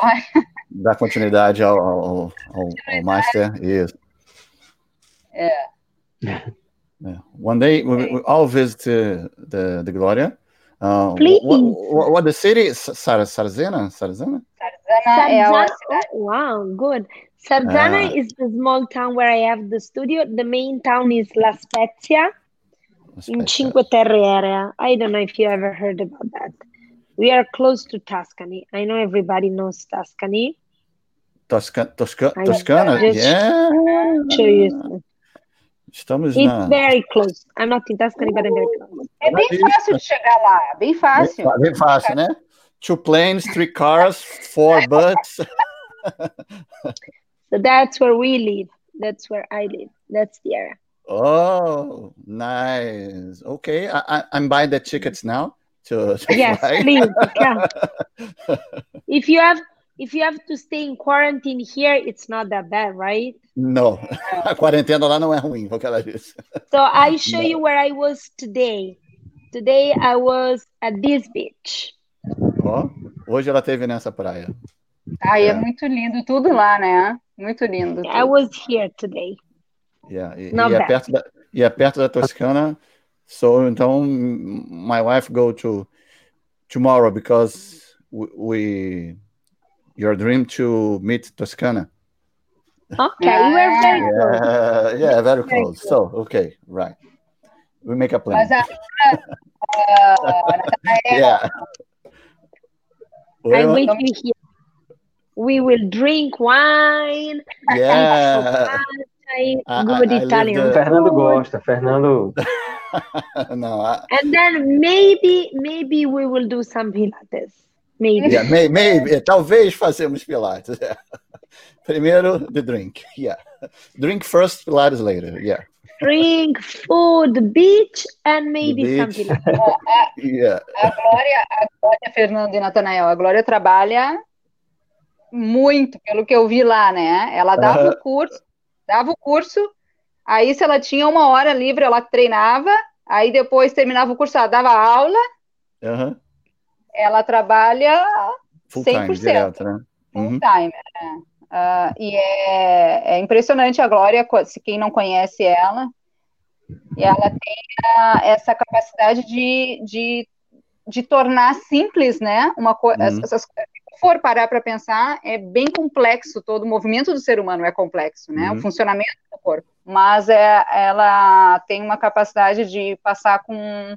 [laughs] dar continuidade ao, ao, ao, ao master, isso. É. Yeah. One day we, we all visit uh, the the Gloria. Uh, Please. What, what, what the city? Sar Sarzena? Sarzena? Sarzana é a Sarzana, cidade. oh, wow, good. Sarzana Ah. is the small town where I have the studio. The main town is La Spezia in Cinque Terre area. I don't know if you ever heard about that. We are close to Tuscany. I know everybody knows Tuscany. Tosca, Tosca, I Toscana? Yeah. Show you. Estamos It's na. very close. I'm not in Tuscany, but I'm very close. É bem fácil de chegar lá, bem fácil. Bem, bem fácil, né? Two planes, three cars, four [laughs] buses. [laughs] So that's where we live. That's where I live. That's the area. Oh, nice. Okay, I, I, I'm buying the tickets now to, to Yes, fly. please come. [laughs] If you have if you have to stay in quarantine here, it's not that bad, right? Não, [laughs] a quarentena lá não é ruim, foi o que ela disse. So I [laughs] show you where I was today. Today I was at this beach. Ó, hoje ela teve nessa praia. Ai, é É. muito lindo tudo lá, né? Muito lindo. I was here today. Yeah, e, Not e é bad. perto da, e é perto da Toscana. So então my wife go to tomorrow because we, we your dream to meet Toscana. Okay, we were ah. very close. Yeah, yeah, very close. So okay, right. We make a plan. Mas a, a, [laughs] uh, a [laughs] Yeah. I Oi, wait you here. We will drink wine, Yeah. [laughs] I- I- good I live Italian the- Fernando gosta, Fernando. [laughs] no, I, and then maybe maybe we will do some Pilates. Maybe. yeah, may, maybe, [laughs] talvez fazemos pilates. yeah. Primeiro, the drink. Yeah. Drink first, pilates later. Yeah. Drink, food, beach, and maybe some beach. Pilates. Yeah. a Glória, a Glória, Fernando e Natanael, a Glória trabalha muito, pelo que eu vi lá, né? Ela dava Aham. o curso, dava o curso, aí se ela tinha uma hora livre, ela treinava, aí depois terminava o curso, ela dava aula, Aham. ela trabalha Full time, 100%. direto, né? full Uhum. time. né? Ah, e é, é impressionante a Glória, co- se quem não conhece ela, e ela tem a- essa capacidade de, de, de tornar simples, né? Uma coisa, Uhum. essas coisas. For parar para pensar, é bem complexo todo o movimento do ser humano é complexo, né? Uhum. O funcionamento do corpo. Mas é, ela tem uma capacidade de passar com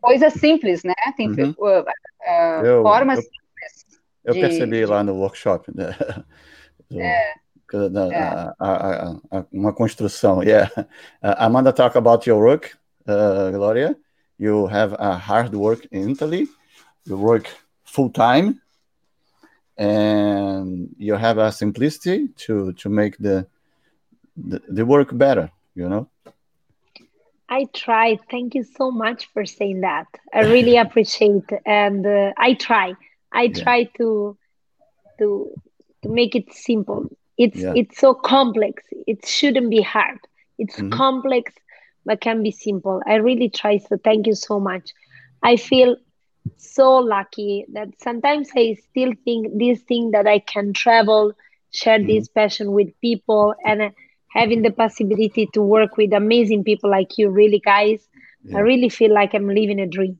coisas simples, né? Tem Uhum. uh, uh, Eu- formas eu- Eu de- percebi de- lá no workshop. Né? [laughs] Do- É. a- a- a- a- uma construção. Yeah. Uh, Amanda talk about your work, uh, Gloria. You have a hard work in Italy. You work full time, and you have a simplicity to to make the the, the work better. You know. I try. Thank you so much for saying that. I really [laughs] appreciate and uh, I try. I Yeah. try to to to make it simple. It's Yeah. it's so complex. It shouldn't be hard. It's Mhm. complex but can be simple. I really try. So thank you so much. I feel so lucky that sometimes I still think this thing that I can travel, share this passion with people, and uh, having the possibility to work with amazing people like you, really, guys. I really feel like I'm living a dream.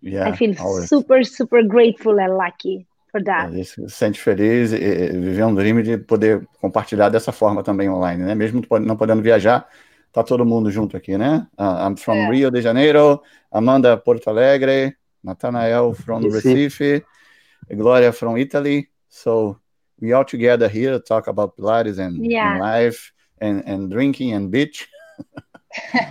Yeah. I feel always. super, super grateful and lucky for that. A gente se sente feliz e viver um dream de poder compartilhar dessa forma também online, né? Mesmo não podendo viajar, tá todo mundo junto aqui, né? Uh, I'm from É. Rio de Janeiro, Amanda Porto Alegre, Nathanael from Recife. Recife, Gloria from Italy. So we all together here talk about Pilates and, Yeah. and life and, and drinking and beach.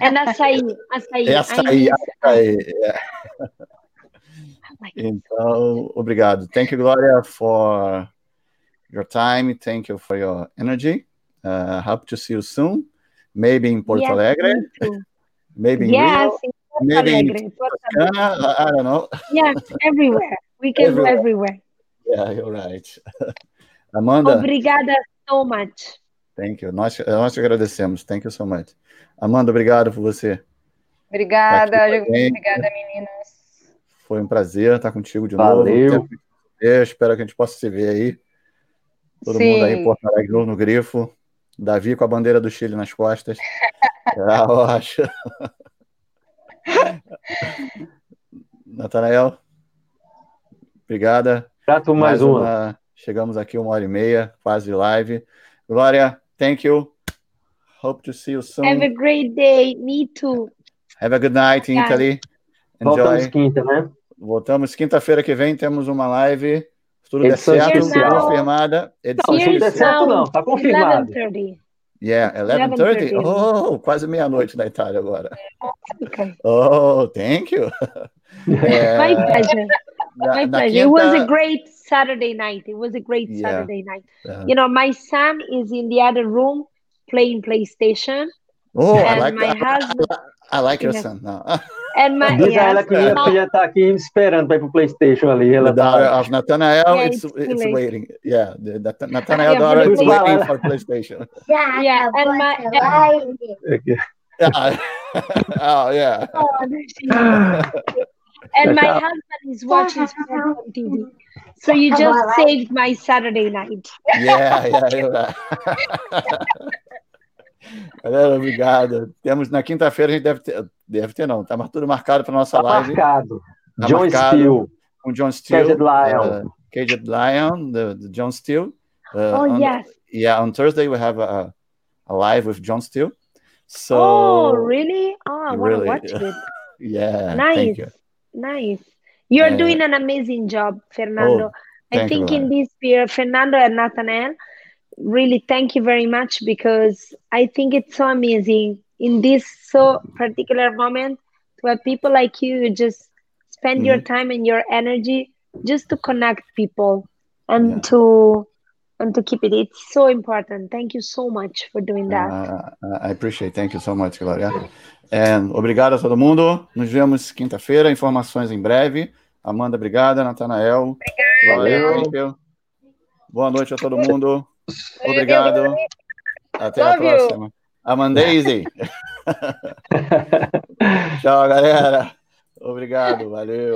And açaí, açaí. É I açaí, miss açaí. é. [laughs] like Então, obrigado. Thank you, Gloria, for your time. Thank you for your energy. Uh, hope to see you soon. Maybe in Porto Yes, Alegre, maybe in Yes, Rio, in Porto maybe in Alegre, Porto Alegre. Toscana. I, I don't know. Yes, everywhere. We can Everywhere. go everywhere. Yeah, you're right. [laughs] Amanda, Obrigada so much. thank you. Nós, nós te agradecemos. Thank you so much. Amanda, obrigado por você. Obrigada, Tá a obrigada, meninas. Foi um prazer estar contigo de Valeu. novo. Ver. Espero que a gente possa se ver aí. Todo mundo aí em Sim. Porto Alegre no grifo. Davi com a bandeira do Chile nas costas. [laughs] Ah, eu acho. [laughs] Natanael, obrigada. Grato mais, mais uma. uma. Chegamos aqui uma hora e meia, quase live. Glória, thank you. Hope to see you soon. Have a great day. Me too. Have a good night in. Italy. Enjoy. Voltamos quinta, né? Voltamos quinta-feira que vem, temos uma live. Se tudo der certo, confirmada. Edição não, se der certo, não, tá confirmado. 11:30. Yeah, 11:30. Oh, quase meia-noite na Itália agora. Okay. Oh, thank you. [laughs] yeah. My pleasure. Na, My pleasure. Quinta... It was a great Saturday night. It was a great yeah. Saturday night. Uh, you know, my son is in the other room playing PlayStation. Oh, I like my that. husband. I like your son now. [laughs] And my, Diz yes, ela que minha filha está aqui esperando para ir para o PlayStation ali. Ela the daughter of Nathanael, uh, yeah, it's, it's, it's waiting. Yeah, the, the Nathanael yeah, daughter is waiting for PlayStation. [laughs] Yeah, yeah, and my. Okay. Yeah. oh yeah. and my husband is watching [laughs] TV. So you just saved my Saturday night. Yeah, yeah, [laughs] yeah. Galera, obrigado. Temos na quinta-feira, a gente deve ter, deve ter não, tá tudo marcado para nossa tá live. Marcado. Tá John marcado Steele. Com John Steele. Caged Lion. Uh, Caged Lion, the, the John Steele. Uh, oh, on, yes. Yeah, on Thursday we have a, a live with John Steele. So, oh, really? Oh, I want to watch it. [laughs] yeah. Nice. You. Nice. You're uh, doing an amazing job, Fernando. Oh, I think in this period, Fernando and Nathanael, really thank you very much because I think it's so amazing in this so particular moment to have people like you just spend mm-hmm. your time and your energy just to connect people and yeah. to and to keep it. It's so important. Thank you so much for doing that. Uh, I appreciate. Thank you so much, Gloria. And obrigado a todo mundo. Nos vemos quinta-feira. Informações em breve. Amanda, obrigada. Natanael. Valeu. Boa noite a todo mundo. Obrigado. Até a próxima. Amandazy. [laughs] Tchau, galera. Obrigado, valeu.